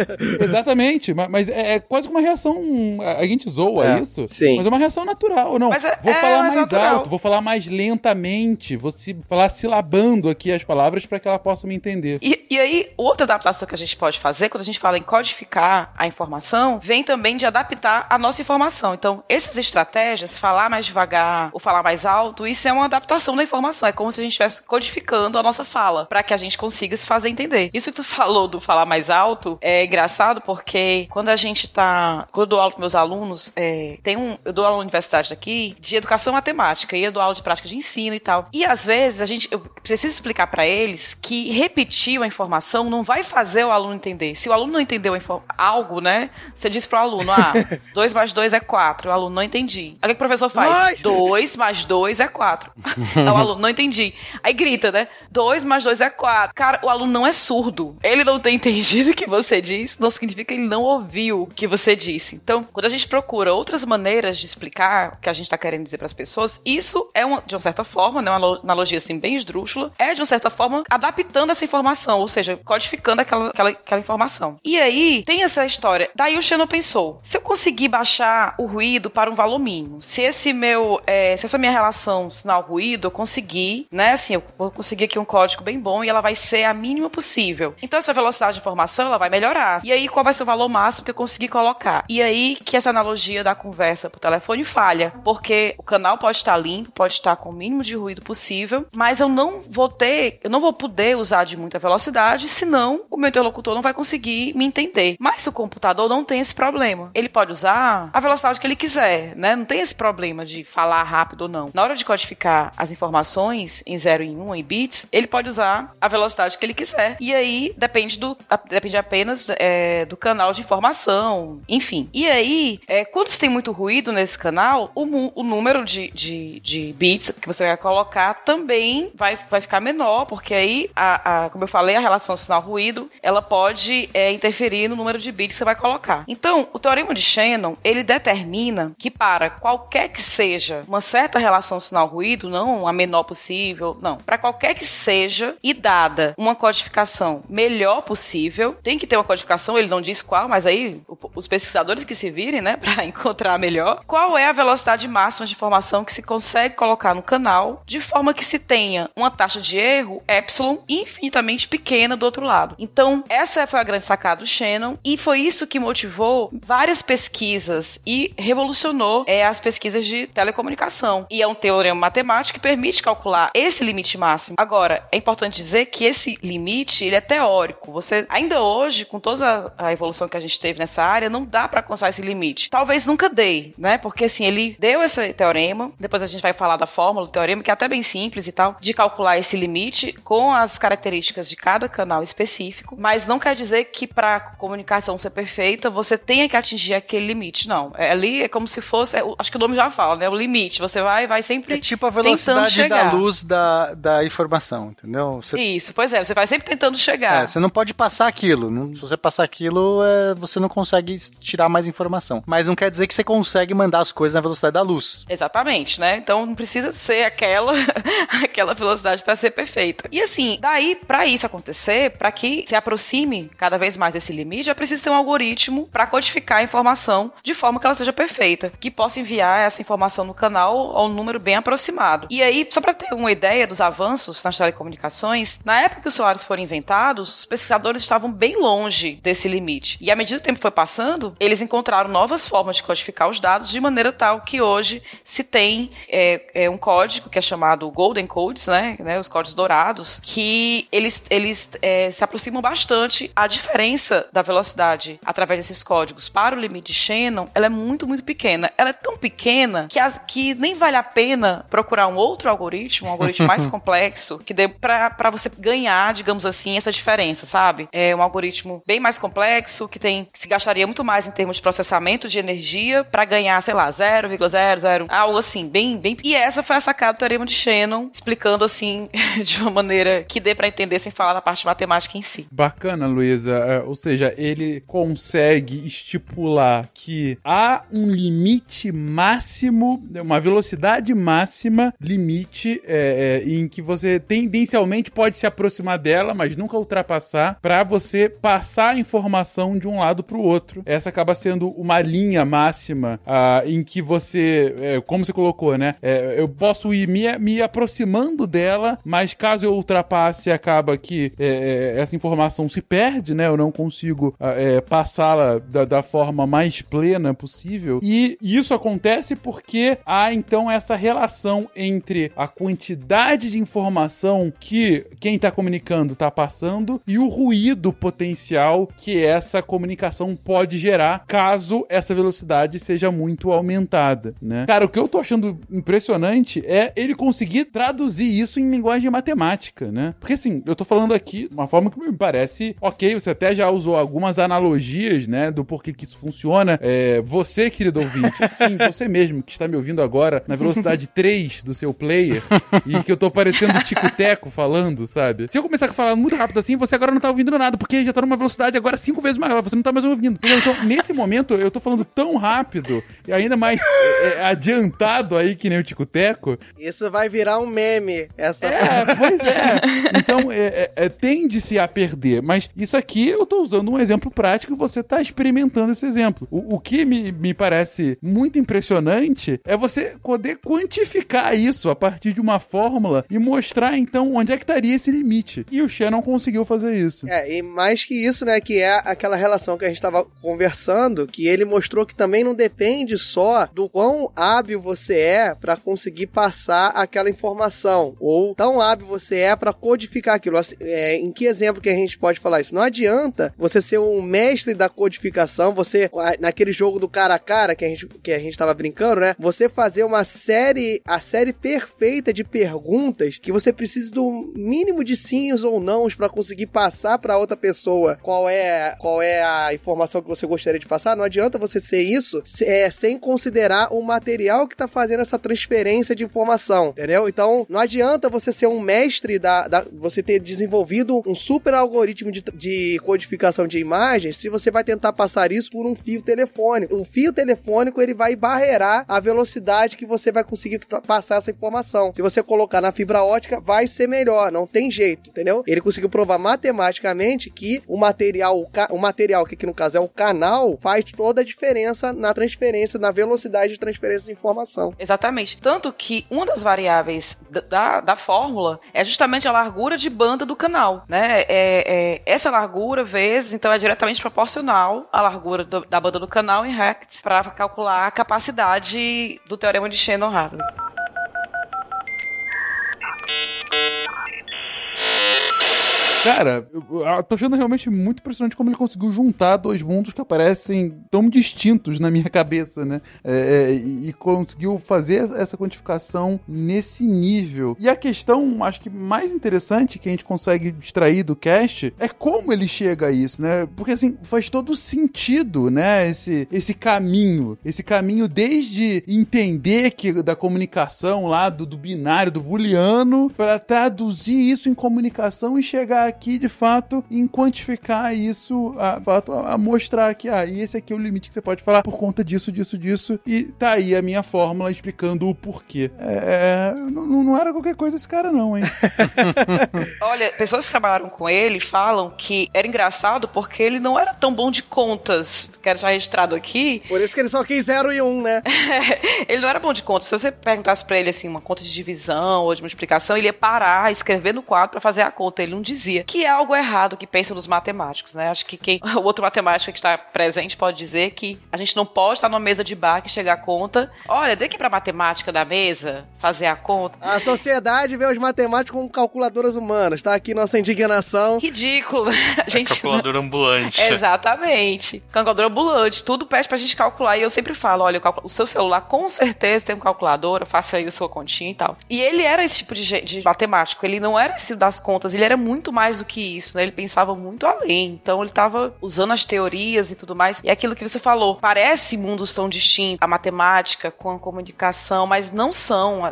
Exatamente, ma- mas é, é quase que uma reação. A gente zoa É, isso, sim. mas é uma reação natural. Não, Mas é- vou é, falar mas mais é natural. alto, vou falar mais lentamente, vou se, falar silabando aqui as palavras para que ela possa me entender. E, e aí, outra adaptação que a gente pode fazer, quando a gente fala em codificar a informação, vem também de adaptar a nossa informação. Então, essas estratégias, falar mais devagar ou falar mais alto, isso é uma adaptação da informação. É como se a gente estivesse codificando a nossa fala, para que a gente consiga se fazer entender. Isso que tu falou do falar mais alto é engraçado porque quando a gente tá. Quando eu dou aula para meus alunos, é, tem um. Eu dou aula na universidade daqui de educação matemática e eu dou aula de prática de ensino e tal. E às vezes a gente. Eu preciso explicar para eles que repetir uma informação não vai fazer o aluno entender. Se o aluno não entendeu algo, né? Você diz pro aluno, ah, 2 mais 2 é 4. O aluno não entendi. Aí o que o professor faz? Ai! 2 mais 2 é 4. Aí o aluno não entendi. Aí grita, né? 2 mais 2 é 4. Cara, o aluno não é surdo. Ele não tem entendido o que você diz, não significa que ele não ouviu o que você disse. Então, quando a gente procura outras maneiras de explicar o que a gente está querendo dizer para as pessoas, isso é, uma, de uma certa forma, né, uma alo- analogia assim bem esdrúxula, é de uma certa forma adaptando essa informação, ou seja, codificando aquela, aquela, aquela informação. E aí, tem essa história. Daí o Shannon pensou: se eu conseguir baixar o ruído para um valor mínimo, se esse meu, é, se essa minha relação sinal-ruído eu conseguir, né, assim, eu vou conseguir aqui um código bem bom e ela vai ser a mínima possível. Então essa velocidade de informação ela vai melhorar. E aí qual vai ser o valor máximo que eu conseguir colocar? E aí que essa analogia da conversa por telefone falha, porque o canal pode estar limpo, pode estar com o mínimo de ruído possível, mas eu não vou ter, eu não vou poder usar de muita velocidade, senão o meu interlocutor não vai conseguir me entender. Mas o computador não tem esse problema. Ele pode usar a velocidade que ele quiser, né? Não tem esse problema de falar rápido ou não. Na hora de codificar as informações em 0 e 1 um, em bits, ele pode usar a velocidade que ele quiser. E aí depende do depende apenas é, do canal de informação, enfim. E aí, é, quando você tem muito ruído nesse canal, o, o número de, de, de bits que você vai colocar também vai, vai ficar menor, porque aí, a, a- como eu falei, a relação sinal-ruído, ela pode é, interferir no número de bits que você vai colocar. Então, o teorema de Shannon, ele determina que para qualquer que seja uma certa relação sinal-ruído, não a menor possível, não, para qualquer que seja e dada uma codificação melhor possível, tem que ter uma codificação, ele não diz qual, mas aí os pesquisadores que se virem, né, para encontrar melhor, qual é a velocidade máxima de informação que se consegue colocar no canal de forma que se tenha uma taxa de erro epsilon infinitamente pequena do outro lado. Então, essa foi a grande sacada do Shannon e foi isso que motivou várias pesquisas e revolucionou é, as pesquisas de telecomunicação. E é um teorema matemático que permite calcular esse limite máximo. Agora, é importante dizer que esse limite, ele é teórico. Você, ainda hoje, com toda a evolução que a gente teve nessa área, não dá para alcançar esse limite. Talvez nunca dê, né? Porque assim, ele deu esse teorema, depois a gente vai falar da fórmula do teorema, que é até bem simples e tal, de calcular esse limite com as características de cada canal específico, mas não quer dizer que para comunicação ser perfeita, você tenha que atingir aquele limite, não. É, ali é como se fosse, é acho que o nome já fala, né? O limite. Você vai, vai sempre É tipo a velocidade da luz da, da informação, entendeu? Você, Isso, pois é, você vai sempre tentando chegar. é, você não pode passar aquilo. Não- se você passar aquilo, é, você não consegue tirar mais informação. Mas não quer dizer que você consegue mandar as coisas na velocidade da luz. Exatamente, né? Então não precisa ser aquela aquela velocidade para ser perfeita. E assim, daí para isso acontecer, para que se aproxime cada vez mais desse limite, é preciso ter um algoritmo para codificar a informação de forma que ela seja perfeita, que possa enviar essa informação no canal a um número bem aproximado. E aí, só para ter uma ideia dos avanços nas telecomunicações, na época que os celulares foram inventados, os pesquisadores estavam bem longe desse limite. E à medida que o tempo foi passando, eles encontraram novas formas de codificar os dados de maneira tal que hoje se tem é, é um código que é chamado Golden Codes, né, né os códigos dourados, que eles, eles é, se aproximam bastante. A diferença da velocidade através desses códigos para o limite de Shannon, ela é muito, muito pequena. Ela é tão pequena que, as, que nem vale a pena procurar um outro algoritmo, um algoritmo mais complexo, que dê para você ganhar, digamos assim, essa diferença, sabe? É um algoritmo bem mais complexo, que tem que se gastaria muito mais em termos de processamento de energia para ganhar, sei lá, 0,001, algo assim, bem, bem. E essa foi a sacada do teorema de Shannon, explicando assim de uma maneira que dê para entender sem falar da parte matemática em si. Bacana, Luísa. É, ou seja, ele consegue estipular que há um limite máximo, uma velocidade máxima, limite é, é, em que você tendencialmente pode se aproximar dela, mas nunca ultrapassar, para você passar a informação de um lado para o outro. Essa acaba sendo uma linha máxima ah, em que você, é, como você colocou, né? É, eu posso ir me, me aproximando dela, mas caso eu ultrapasse, acaba que é, essa informação se perde, né? Eu não consigo ah, passá-la da, da, forma mais plena possível. E isso acontece porque há então essa relação entre a quantidade de informação que quem está comunicando está passando e o ruído potencial que essa comunicação pode gerar caso essa velocidade seja muito aumentada, né? Cara, o que eu tô achando impressionante é ele conseguir traduzir isso em linguagem matemática, né? Porque assim, eu tô falando aqui de uma forma que me parece ok, você até já usou algumas analogias, né, do porquê que isso funciona. É, você, querido ouvinte, sim, você mesmo que está me ouvindo agora na velocidade 3 do seu player e que eu tô parecendo tico-teco falando, sabe? Se eu começar a falar muito rápido assim, você agora não tá ouvindo nada, porque já tá numa velocidade agora cinco vezes maior, você não tá mais ouvindo. Então, nesse momento, eu tô falando tão rápido e ainda mais é, é, adiantado aí que nem o tico-teco. Isso vai virar um meme, essa É, pois é. Então, é, é, é, tende-se a perder, mas isso aqui eu tô usando um exemplo prático e você tá experimentando esse exemplo. O, o que me, me parece muito impressionante é você poder quantificar isso a partir de uma fórmula e mostrar então onde é que estaria esse limite. E o Shannon conseguiu fazer isso. É, e mais que isso, né, que é aquela relação que a gente tava conversando, que ele mostrou que também não depende só do quão hábil você é para conseguir passar aquela informação, ou tão hábil você é para codificar aquilo. Assim, é, em que exemplo que a gente pode falar isso? Não adianta você ser um mestre da codificação, você, naquele jogo do cara a cara que a gente, que a gente tava brincando, né? Você fazer uma série, a série perfeita de perguntas que você precisa do mínimo de sims ou nãos para conseguir passar para outra pessoa qual é, qual é a informação que você gostaria de passar. Não adianta você ser isso é, sem considerar o material que tá fazendo essa transferência de informação, entendeu? Então, não adianta você ser um mestre da, da você ter desenvolvido um super algoritmo de, de codificação de imagens se você vai tentar passar isso por um fio telefônico. O fio telefônico ele vai barrerar a velocidade que você vai conseguir passar essa informação. Se você colocar na fibra ótica, vai ser melhor, não tem jeito, entendeu? Ele conseguiu provar matematicamente que o material, o material que aqui no caso é o canal, faz toda a diferença na transferência, na velocidade de transferência de informação. Exatamente. Tanto que uma das variáveis da, da fórmula é justamente a largura de banda do canal, né? É, é essa largura vezes, então, é diretamente proporcional à largura do, da banda do canal em Hertz para calcular a capacidade do teorema de Shannon-Hartley. Cara, eu tô achando realmente muito impressionante como ele conseguiu juntar dois mundos que aparecem tão distintos na minha cabeça, né? É, é, e conseguiu fazer essa quantificação nesse nível. E a questão, acho que mais interessante que a gente consegue extrair do cast é como ele chega a isso, né? Porque assim, faz todo sentido, né? Esse, esse caminho. Esse caminho desde entender que da comunicação lá, do, do binário, do booleano, para traduzir isso em comunicação e chegar aqui de fato em quantificar isso, a, fato, a, mostrar que ah, esse aqui é o limite que você pode falar por conta disso, disso, disso. E tá aí a minha fórmula explicando o porquê. É, não, não era qualquer coisa esse cara, não, hein? Olha, pessoas que trabalharam com ele falam que era engraçado porque ele não era tão bom de contas. Quero já registrado aqui. Por isso que ele só quis 0 e 1, um, né? ele não era bom de contas. Se você perguntasse pra ele assim, uma conta de divisão ou de multiplicação, ele ia parar, escrever no quadro para fazer a conta. Ele não dizia. que é algo errado que pensa nos matemáticos, né? Acho que quem, o outro matemático que está presente pode dizer que a gente não pode estar numa mesa de bar que chegar a conta. Olha, dê aqui pra matemática da mesa fazer a conta. A sociedade vê os matemáticos como calculadoras humanas, tá? Aqui nossa indignação. Ridículo. A gente Calculadora ambulante. Exatamente. Calculadora ambulante, tudo pede pra gente calcular. E eu sempre falo: olha, o, seu celular com certeza tem uma calculadora, faça aí a sua continha e tal. E ele era esse tipo de, de matemático, ele não era esse das contas, ele era muito mais do que isso, né? Ele pensava muito além. Então ele tava usando as teorias e tudo mais. E é aquilo que você falou, parece mundos tão distintos, a matemática com a comunicação, mas não são.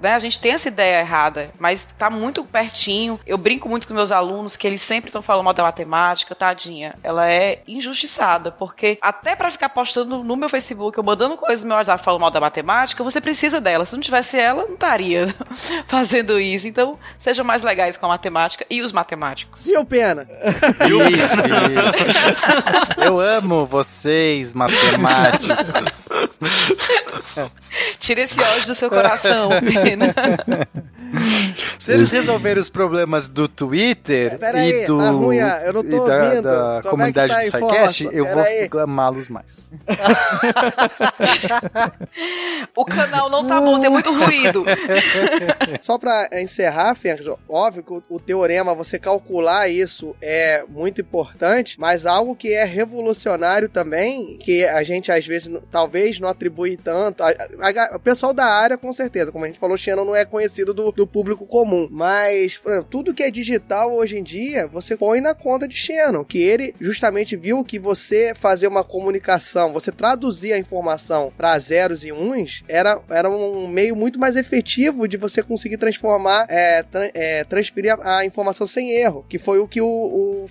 né? A gente tem essa ideia errada, mas tá muito pertinho. Eu brinco muito com meus alunos que eles sempre estão falando mal da matemática, tadinha. Ela é injustiçada, porque até pra ficar postando no meu Facebook, eu mandando coisas no meu WhatsApp falando mal da matemática, você precisa dela. Se não tivesse ela, não estaria fazendo isso. Então, sejam mais legais com a matemática e os matemáticos. E o Pena? Eu amo vocês, matemáticos. Tira esse ódio do seu coração, Pena. Se eles resolverem os problemas do Twitter Pera aí, e do tá ruim, ah, eu não tô e da, ouvindo. da Como é comunidade tá a do SciCast, informação? eu Pera vou amá-los mais. O canal não tá bom, tem muito ruído. Só pra encerrar, Fênix, óbvio que o, o teorema, você calcular isso é muito importante, mas algo que é revolucionário também, que a gente às vezes talvez não atribui tanto. a- a- o pessoal da área, com certeza, como a gente falou, Shannon não é conhecido do, do público comum, mas por exemplo, tudo que é digital hoje em dia, você põe na conta de Shannon, que ele justamente viu que você fazer uma comunicação, você traduzir a informação para zeros e uns, era, era um meio muito mais efetivo de você conseguir transformar, é, tra- é, transferir a, a informação sem erro, que foi o que o, o,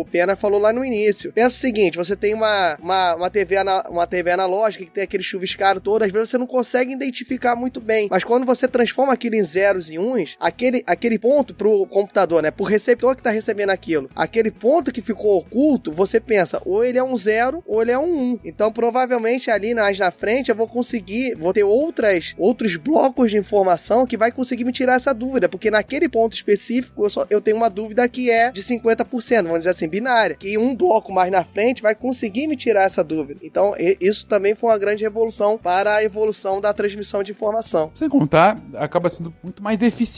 o Pena falou lá no início. Pensa o seguinte, você tem uma, uma, uma, TV, ana- uma TV analógica que tem aquele chuviscado todo, às vezes você não consegue identificar muito bem, mas quando você transforma aquilo em zeros e uns, aquele, aquele ponto pro computador, né, pro receptor que tá recebendo aquilo, aquele ponto que ficou oculto, você pensa, ou ele é um zero, ou ele é um um. Então, provavelmente ali mais na frente eu vou conseguir, vou ter outras, outros blocos de informação que vai conseguir me tirar essa dúvida, porque naquele ponto específico eu, só, eu tenho uma dúvida que é de 50%, vamos dizer assim, binária, que um bloco mais na frente vai conseguir me tirar essa dúvida. Então, isso também foi uma grande revolução para a evolução da transmissão de informação. Sem contar, acaba sendo muito mais eficiente,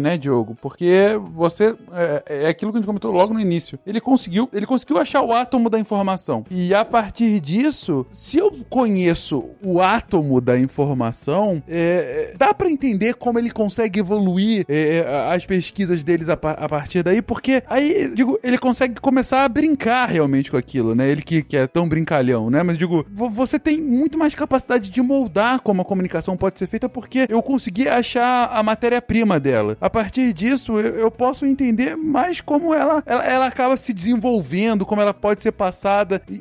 né, Diogo? Porque você. É, é aquilo que a gente comentou logo no início. Ele conseguiu, ele conseguiu achar o átomo da informação. E a partir disso, se eu conheço o átomo da informação, é, é, dá pra entender como ele consegue evoluir é, as pesquisas deles a, a partir daí, porque aí, digo, ele consegue começar a brincar realmente com aquilo, né? Ele que, que é tão brincalhão, né? Mas digo, vo- você tem muito mais capacidade de moldar como a comunicação pode ser feita, porque eu consegui achar a matéria-prima dela. A partir disso, eu, eu posso entender mais como ela, ela, ela acaba se desenvolvendo, como ela pode ser passada, e,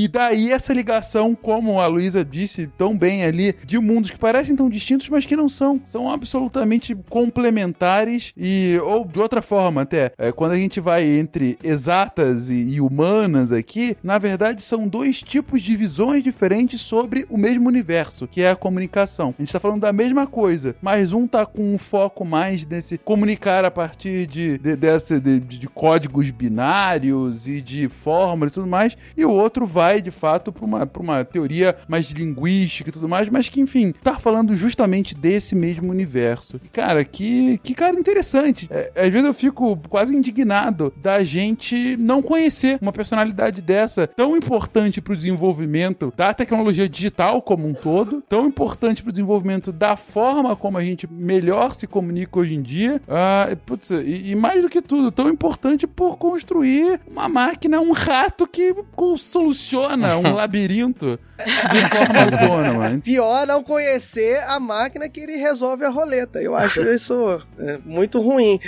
e- e daí essa ligação, como a Luísa disse tão bem ali, de mundos que parecem tão distintos, mas que não são. São absolutamente complementares e, ou de outra forma até, é, quando a gente vai entre exatas e, e humanas aqui, na verdade são dois tipos de visões diferentes sobre o mesmo universo, que é a comunicação. A gente tá falando da mesma coisa, mas um tá com um foco mais nesse comunicar a partir de, de, dessa, de, de códigos binários e de fórmulas e tudo mais, e o outro vai de fato para uma, uma teoria mais linguística e tudo mais, mas que enfim, tá falando justamente desse mesmo universo. Cara, que, que cara interessante. É, às vezes eu fico quase indignado da gente não conhecer uma personalidade dessa tão importante pro desenvolvimento da tecnologia digital como um todo, tão importante pro desenvolvimento da forma como a gente melhor se comunica hoje em dia. Ah, e, putz, e, e mais do que tudo, tão importante por construir uma máquina, um rato que soluciona um labirinto de forma autônoma. Pior não conhecer a máquina que ele resolve a roleta. Eu acho isso é, muito ruim.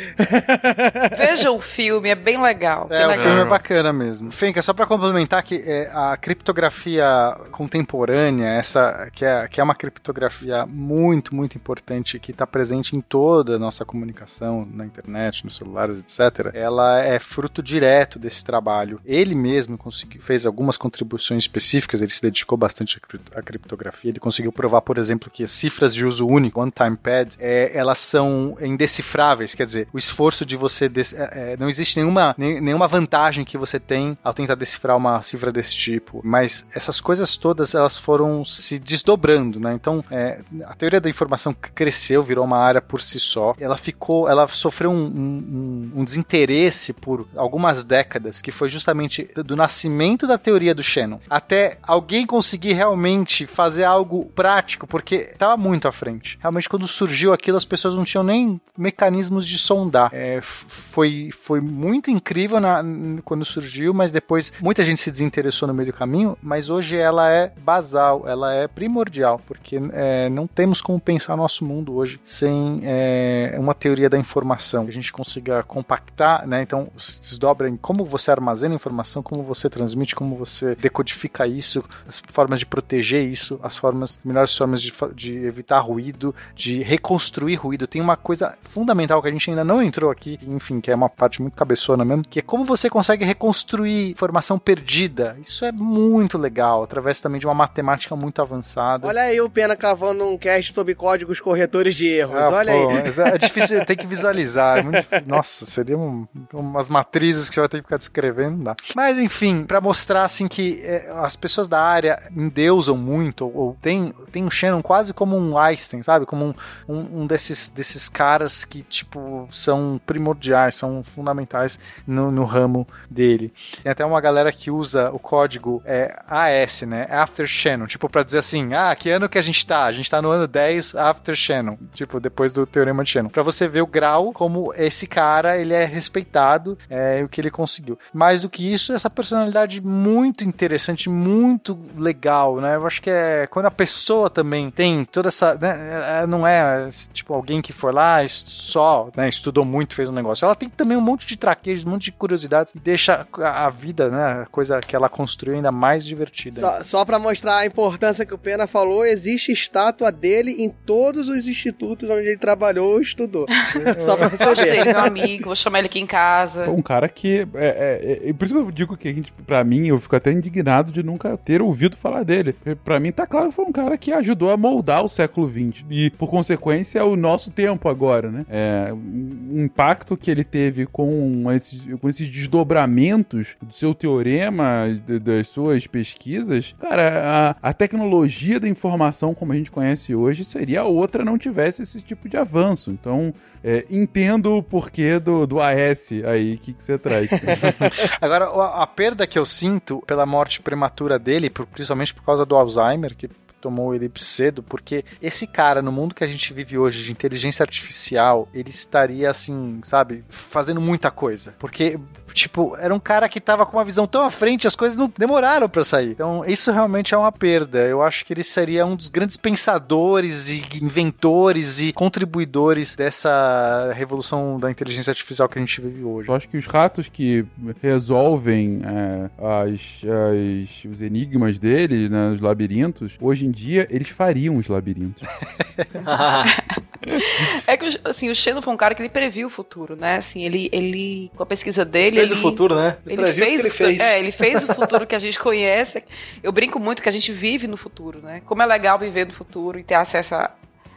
Veja o filme, é bem legal. bem É, o legal. filme é bacana mesmo. Fenka, só pra complementar que é, a criptografia contemporânea, essa que é, que é uma criptografia muito, muito importante que está presente em toda a nossa comunicação na internet, nos celulares, etc. Ela é fruto direto desse trabalho. Ele mesmo conseguiu, fez algumas contribuições específicas, ele se dedicou bastante a cripto- a criptografia. Ele conseguiu provar, por exemplo, que as cifras de uso único, one-time pad, é, elas são indecifráveis. Quer dizer, o esforço de você. é, é, não existe nenhuma, nem- nenhuma vantagem que você tem ao tentar decifrar uma cifra desse tipo. Mas essas coisas todas elas foram se desdobrando, né? Então, é, a teoria da informação cresceu, virou uma área por si só. Ela ficou, ela sofreu um, um- um desinteresse por algumas décadas, que foi justamente do nascimento da teoria do Shannon até alguém conseguir realmente fazer algo prático, porque estava muito à frente. Realmente, quando surgiu aquilo, as pessoas não tinham nem mecanismos de sondar. É, foi, foi muito incrível na- quando surgiu, mas depois muita gente se desinteressou no meio do caminho. Mas hoje ela é basal, ela é primordial, porque é, não temos como pensar nosso mundo hoje sem é, uma teoria da informação. A gente consiga compactar, né? Então, se desdobra em como você armazena informação, como você transmite, como você decodifica isso, as formas de proteger isso, as formas, melhores formas de, de evitar ruído, de reconstruir ruído. Tem uma coisa fundamental que a gente ainda não entrou aqui, enfim, que é uma parte muito cabeçona mesmo, que é como você consegue reconstruir informação perdida. Isso é muito legal, através também de uma matemática muito avançada. Olha aí o Pena cavando um cast sobre códigos corretores de erros. Ah, Olha pô, aí. É difícil, tem que visualizar. é muito. Nossa, seria um- umas matrizes que você vai ter que ficar descrevendo, não dá. Mas enfim, pra mostrar assim que é, as pessoas da área endeusam muito, ou, ou tem, tem o Shannon quase como um Einstein, sabe? Como um, um, um desses, desses caras que, tipo, são primordiais, são fundamentais no, no ramo dele. Tem até uma galera que usa o código é, AS, né? After Shannon, tipo, pra dizer assim, ah, que ano que a gente tá? A gente tá no ano 10 After Shannon, tipo, depois do Teorema de Shannon. Pra você ver o grau como esse cara, ele é respeitado, é, o que ele conseguiu. Mais do que isso, essa personalidade muito interessante, muito legal, né? Eu acho que é quando a pessoa também tem toda essa, né? é, Não é, tipo, alguém que foi lá e só, né, estudou muito, fez um negócio. Ela tem também um monte de traquejos, um monte de curiosidades e deixa a vida, né, a coisa que ela construiu ainda mais divertida. Só, só pra mostrar a importância que o Pena falou, existe estátua dele em todos os institutos onde ele trabalhou ou estudou. só pra você ver. meu amigo. Vou chamar ele aqui em casa. Um cara que. É, é, é- por isso que eu digo que a gente, pra mim, eu fico até indignado de nunca ter ouvido falar dele. Pra mim, tá claro que foi um cara que ajudou a moldar o século XX. E, por consequência, é o nosso tempo agora, né? É, o impacto que ele teve com esses, com esses desdobramentos do seu teorema, de- das suas pesquisas. Cara, a, a tecnologia da informação, como a gente conhece hoje, seria outra não tivesse esse tipo de avanço. Então. é, entendo o porquê do, do AS aí, que que você traz. Agora, a, a perda que eu sinto pela morte prematura dele, por- principalmente por causa do Alzheimer, que tomou ele cedo, porque esse cara, no mundo que a gente vive hoje de inteligência artificial, ele estaria assim, sabe, fazendo muita coisa. Porque, tipo, era um cara que tava com uma visão tão à frente, as coisas não demoraram pra sair. Então, isso realmente é uma perda. Eu acho que ele seria um dos grandes pensadores e inventores e contribuidores dessa revolução da inteligência artificial que a gente vive hoje. Eu acho que os ratos que resolvem é, as, as- os enigmas deles, né, os labirintos, hoje em dia eles fariam os labirintos. É que, assim, o Shannon foi um cara que ele previu o futuro, né? Assim, ele, ele com a pesquisa dele... Fez ele... o futuro, né? Ele o fez, que o ele futuro, fez. É, ele fez o futuro que a gente conhece. Eu brinco muito que a gente vive no futuro, né? Como é legal viver no futuro e ter acesso à,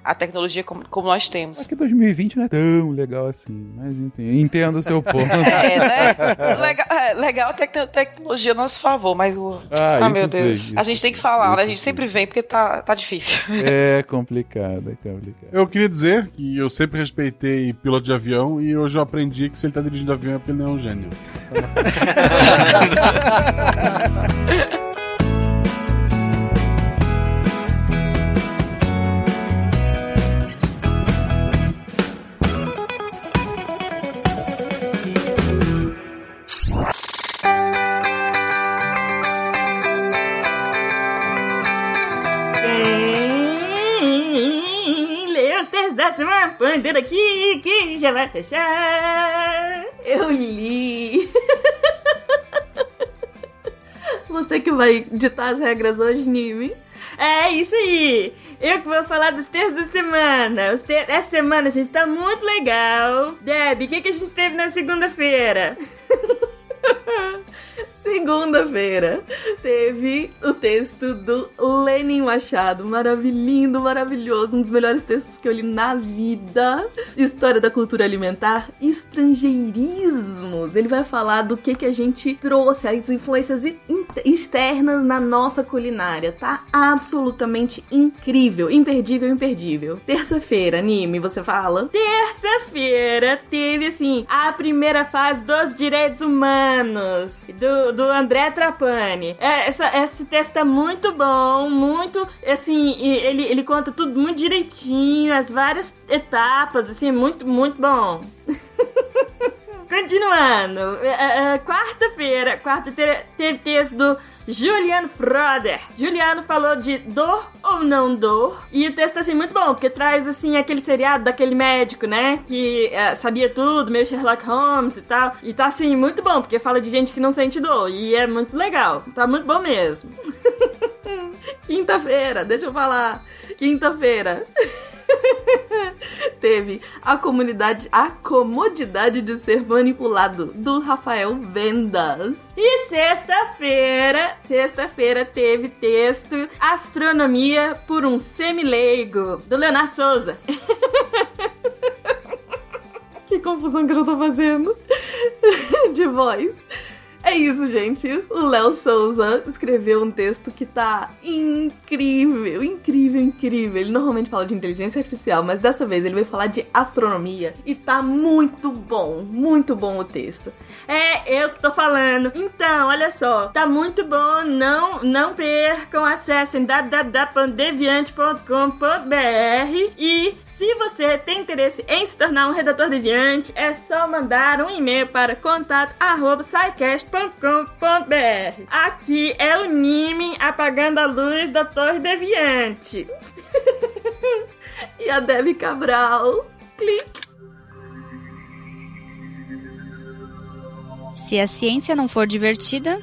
à tecnologia como, como nós temos. Só que 2020 não é tão legal assim, mas entendo, entendo o seu ponto. É, né? Legal, é, legal tecnologia a nosso favor, mas o. Ah, Ah, isso meu Deus. isso a gente tem que falar, isso né? A gente sim. sempre vem porque tá, tá difícil. É complicado, é complicado. Eu queria dizer que eu sempre respeitei piloto de avião e hoje eu aprendi que se ele tá dirigindo avião é porque ele não é um gênio. semana, bandeira aqui, que já vai fechar. Eu li. Você que vai ditar as regras hoje, Nimi. É isso aí. Eu que vou falar dos textos da semana. Os te... Essa semana, gente, tá muito legal. Deb, o que, que a gente teve na segunda-feira? Segunda-feira teve o texto do Lenin Machado, maravilhoso, maravilhoso, um dos melhores textos que eu li na vida. História da cultura alimentar, estrangeirismos. Ele vai falar do que que a gente trouxe, as influências externas na nossa culinária. Tá absolutamente incrível, imperdível, imperdível. Terça-feira, anime, você fala? Terça-feira teve assim a primeira fase dos direitos humanos do do André Trapani. É, essa, esse texto é muito bom, muito, assim, ele, ele conta tudo muito direitinho, as várias etapas, assim, muito, muito bom. Continuando, é, é, é, quarta-feira, quarta-feira teve texto do Juliano Froder. Juliano falou de dor ou não dor. E o texto, assim, muito bom, porque traz, assim, aquele seriado daquele médico, né? Que é, sabia tudo, meio Sherlock Holmes e tal. E tá, assim, muito bom, porque fala de gente que não sente dor. E é muito legal. Tá muito bom mesmo. Quinta-feira, deixa eu falar. Quinta-feira. Teve a comunidade, a comodidade de ser manipulado do Rafael Vendas. E sexta-feira, sexta-feira teve texto Astronomia por um semileigo do Leonardo Souza. que confusão que eu já tô fazendo de voz. É isso, gente. O Léo Souza escreveu um texto que tá incrível, incrível, incrível. Ele normalmente fala de inteligência artificial, mas dessa vez ele vai falar de astronomia e tá muito bom, muito bom o texto. É, eu que tô falando. Então, olha só, tá muito bom. Não, não percam, acessem www.deviante.com.br e se você tem interesse em se tornar um redator deviante, é só mandar um e-mail para contato@scicast.com.br. Aqui é o Nime apagando a luz da Torre Deviante. e a Debbie Cabral. Clique. Se a ciência não for divertida,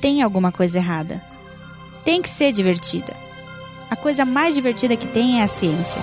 tem alguma coisa errada. Tem que ser divertida. A coisa mais divertida que tem é a ciência.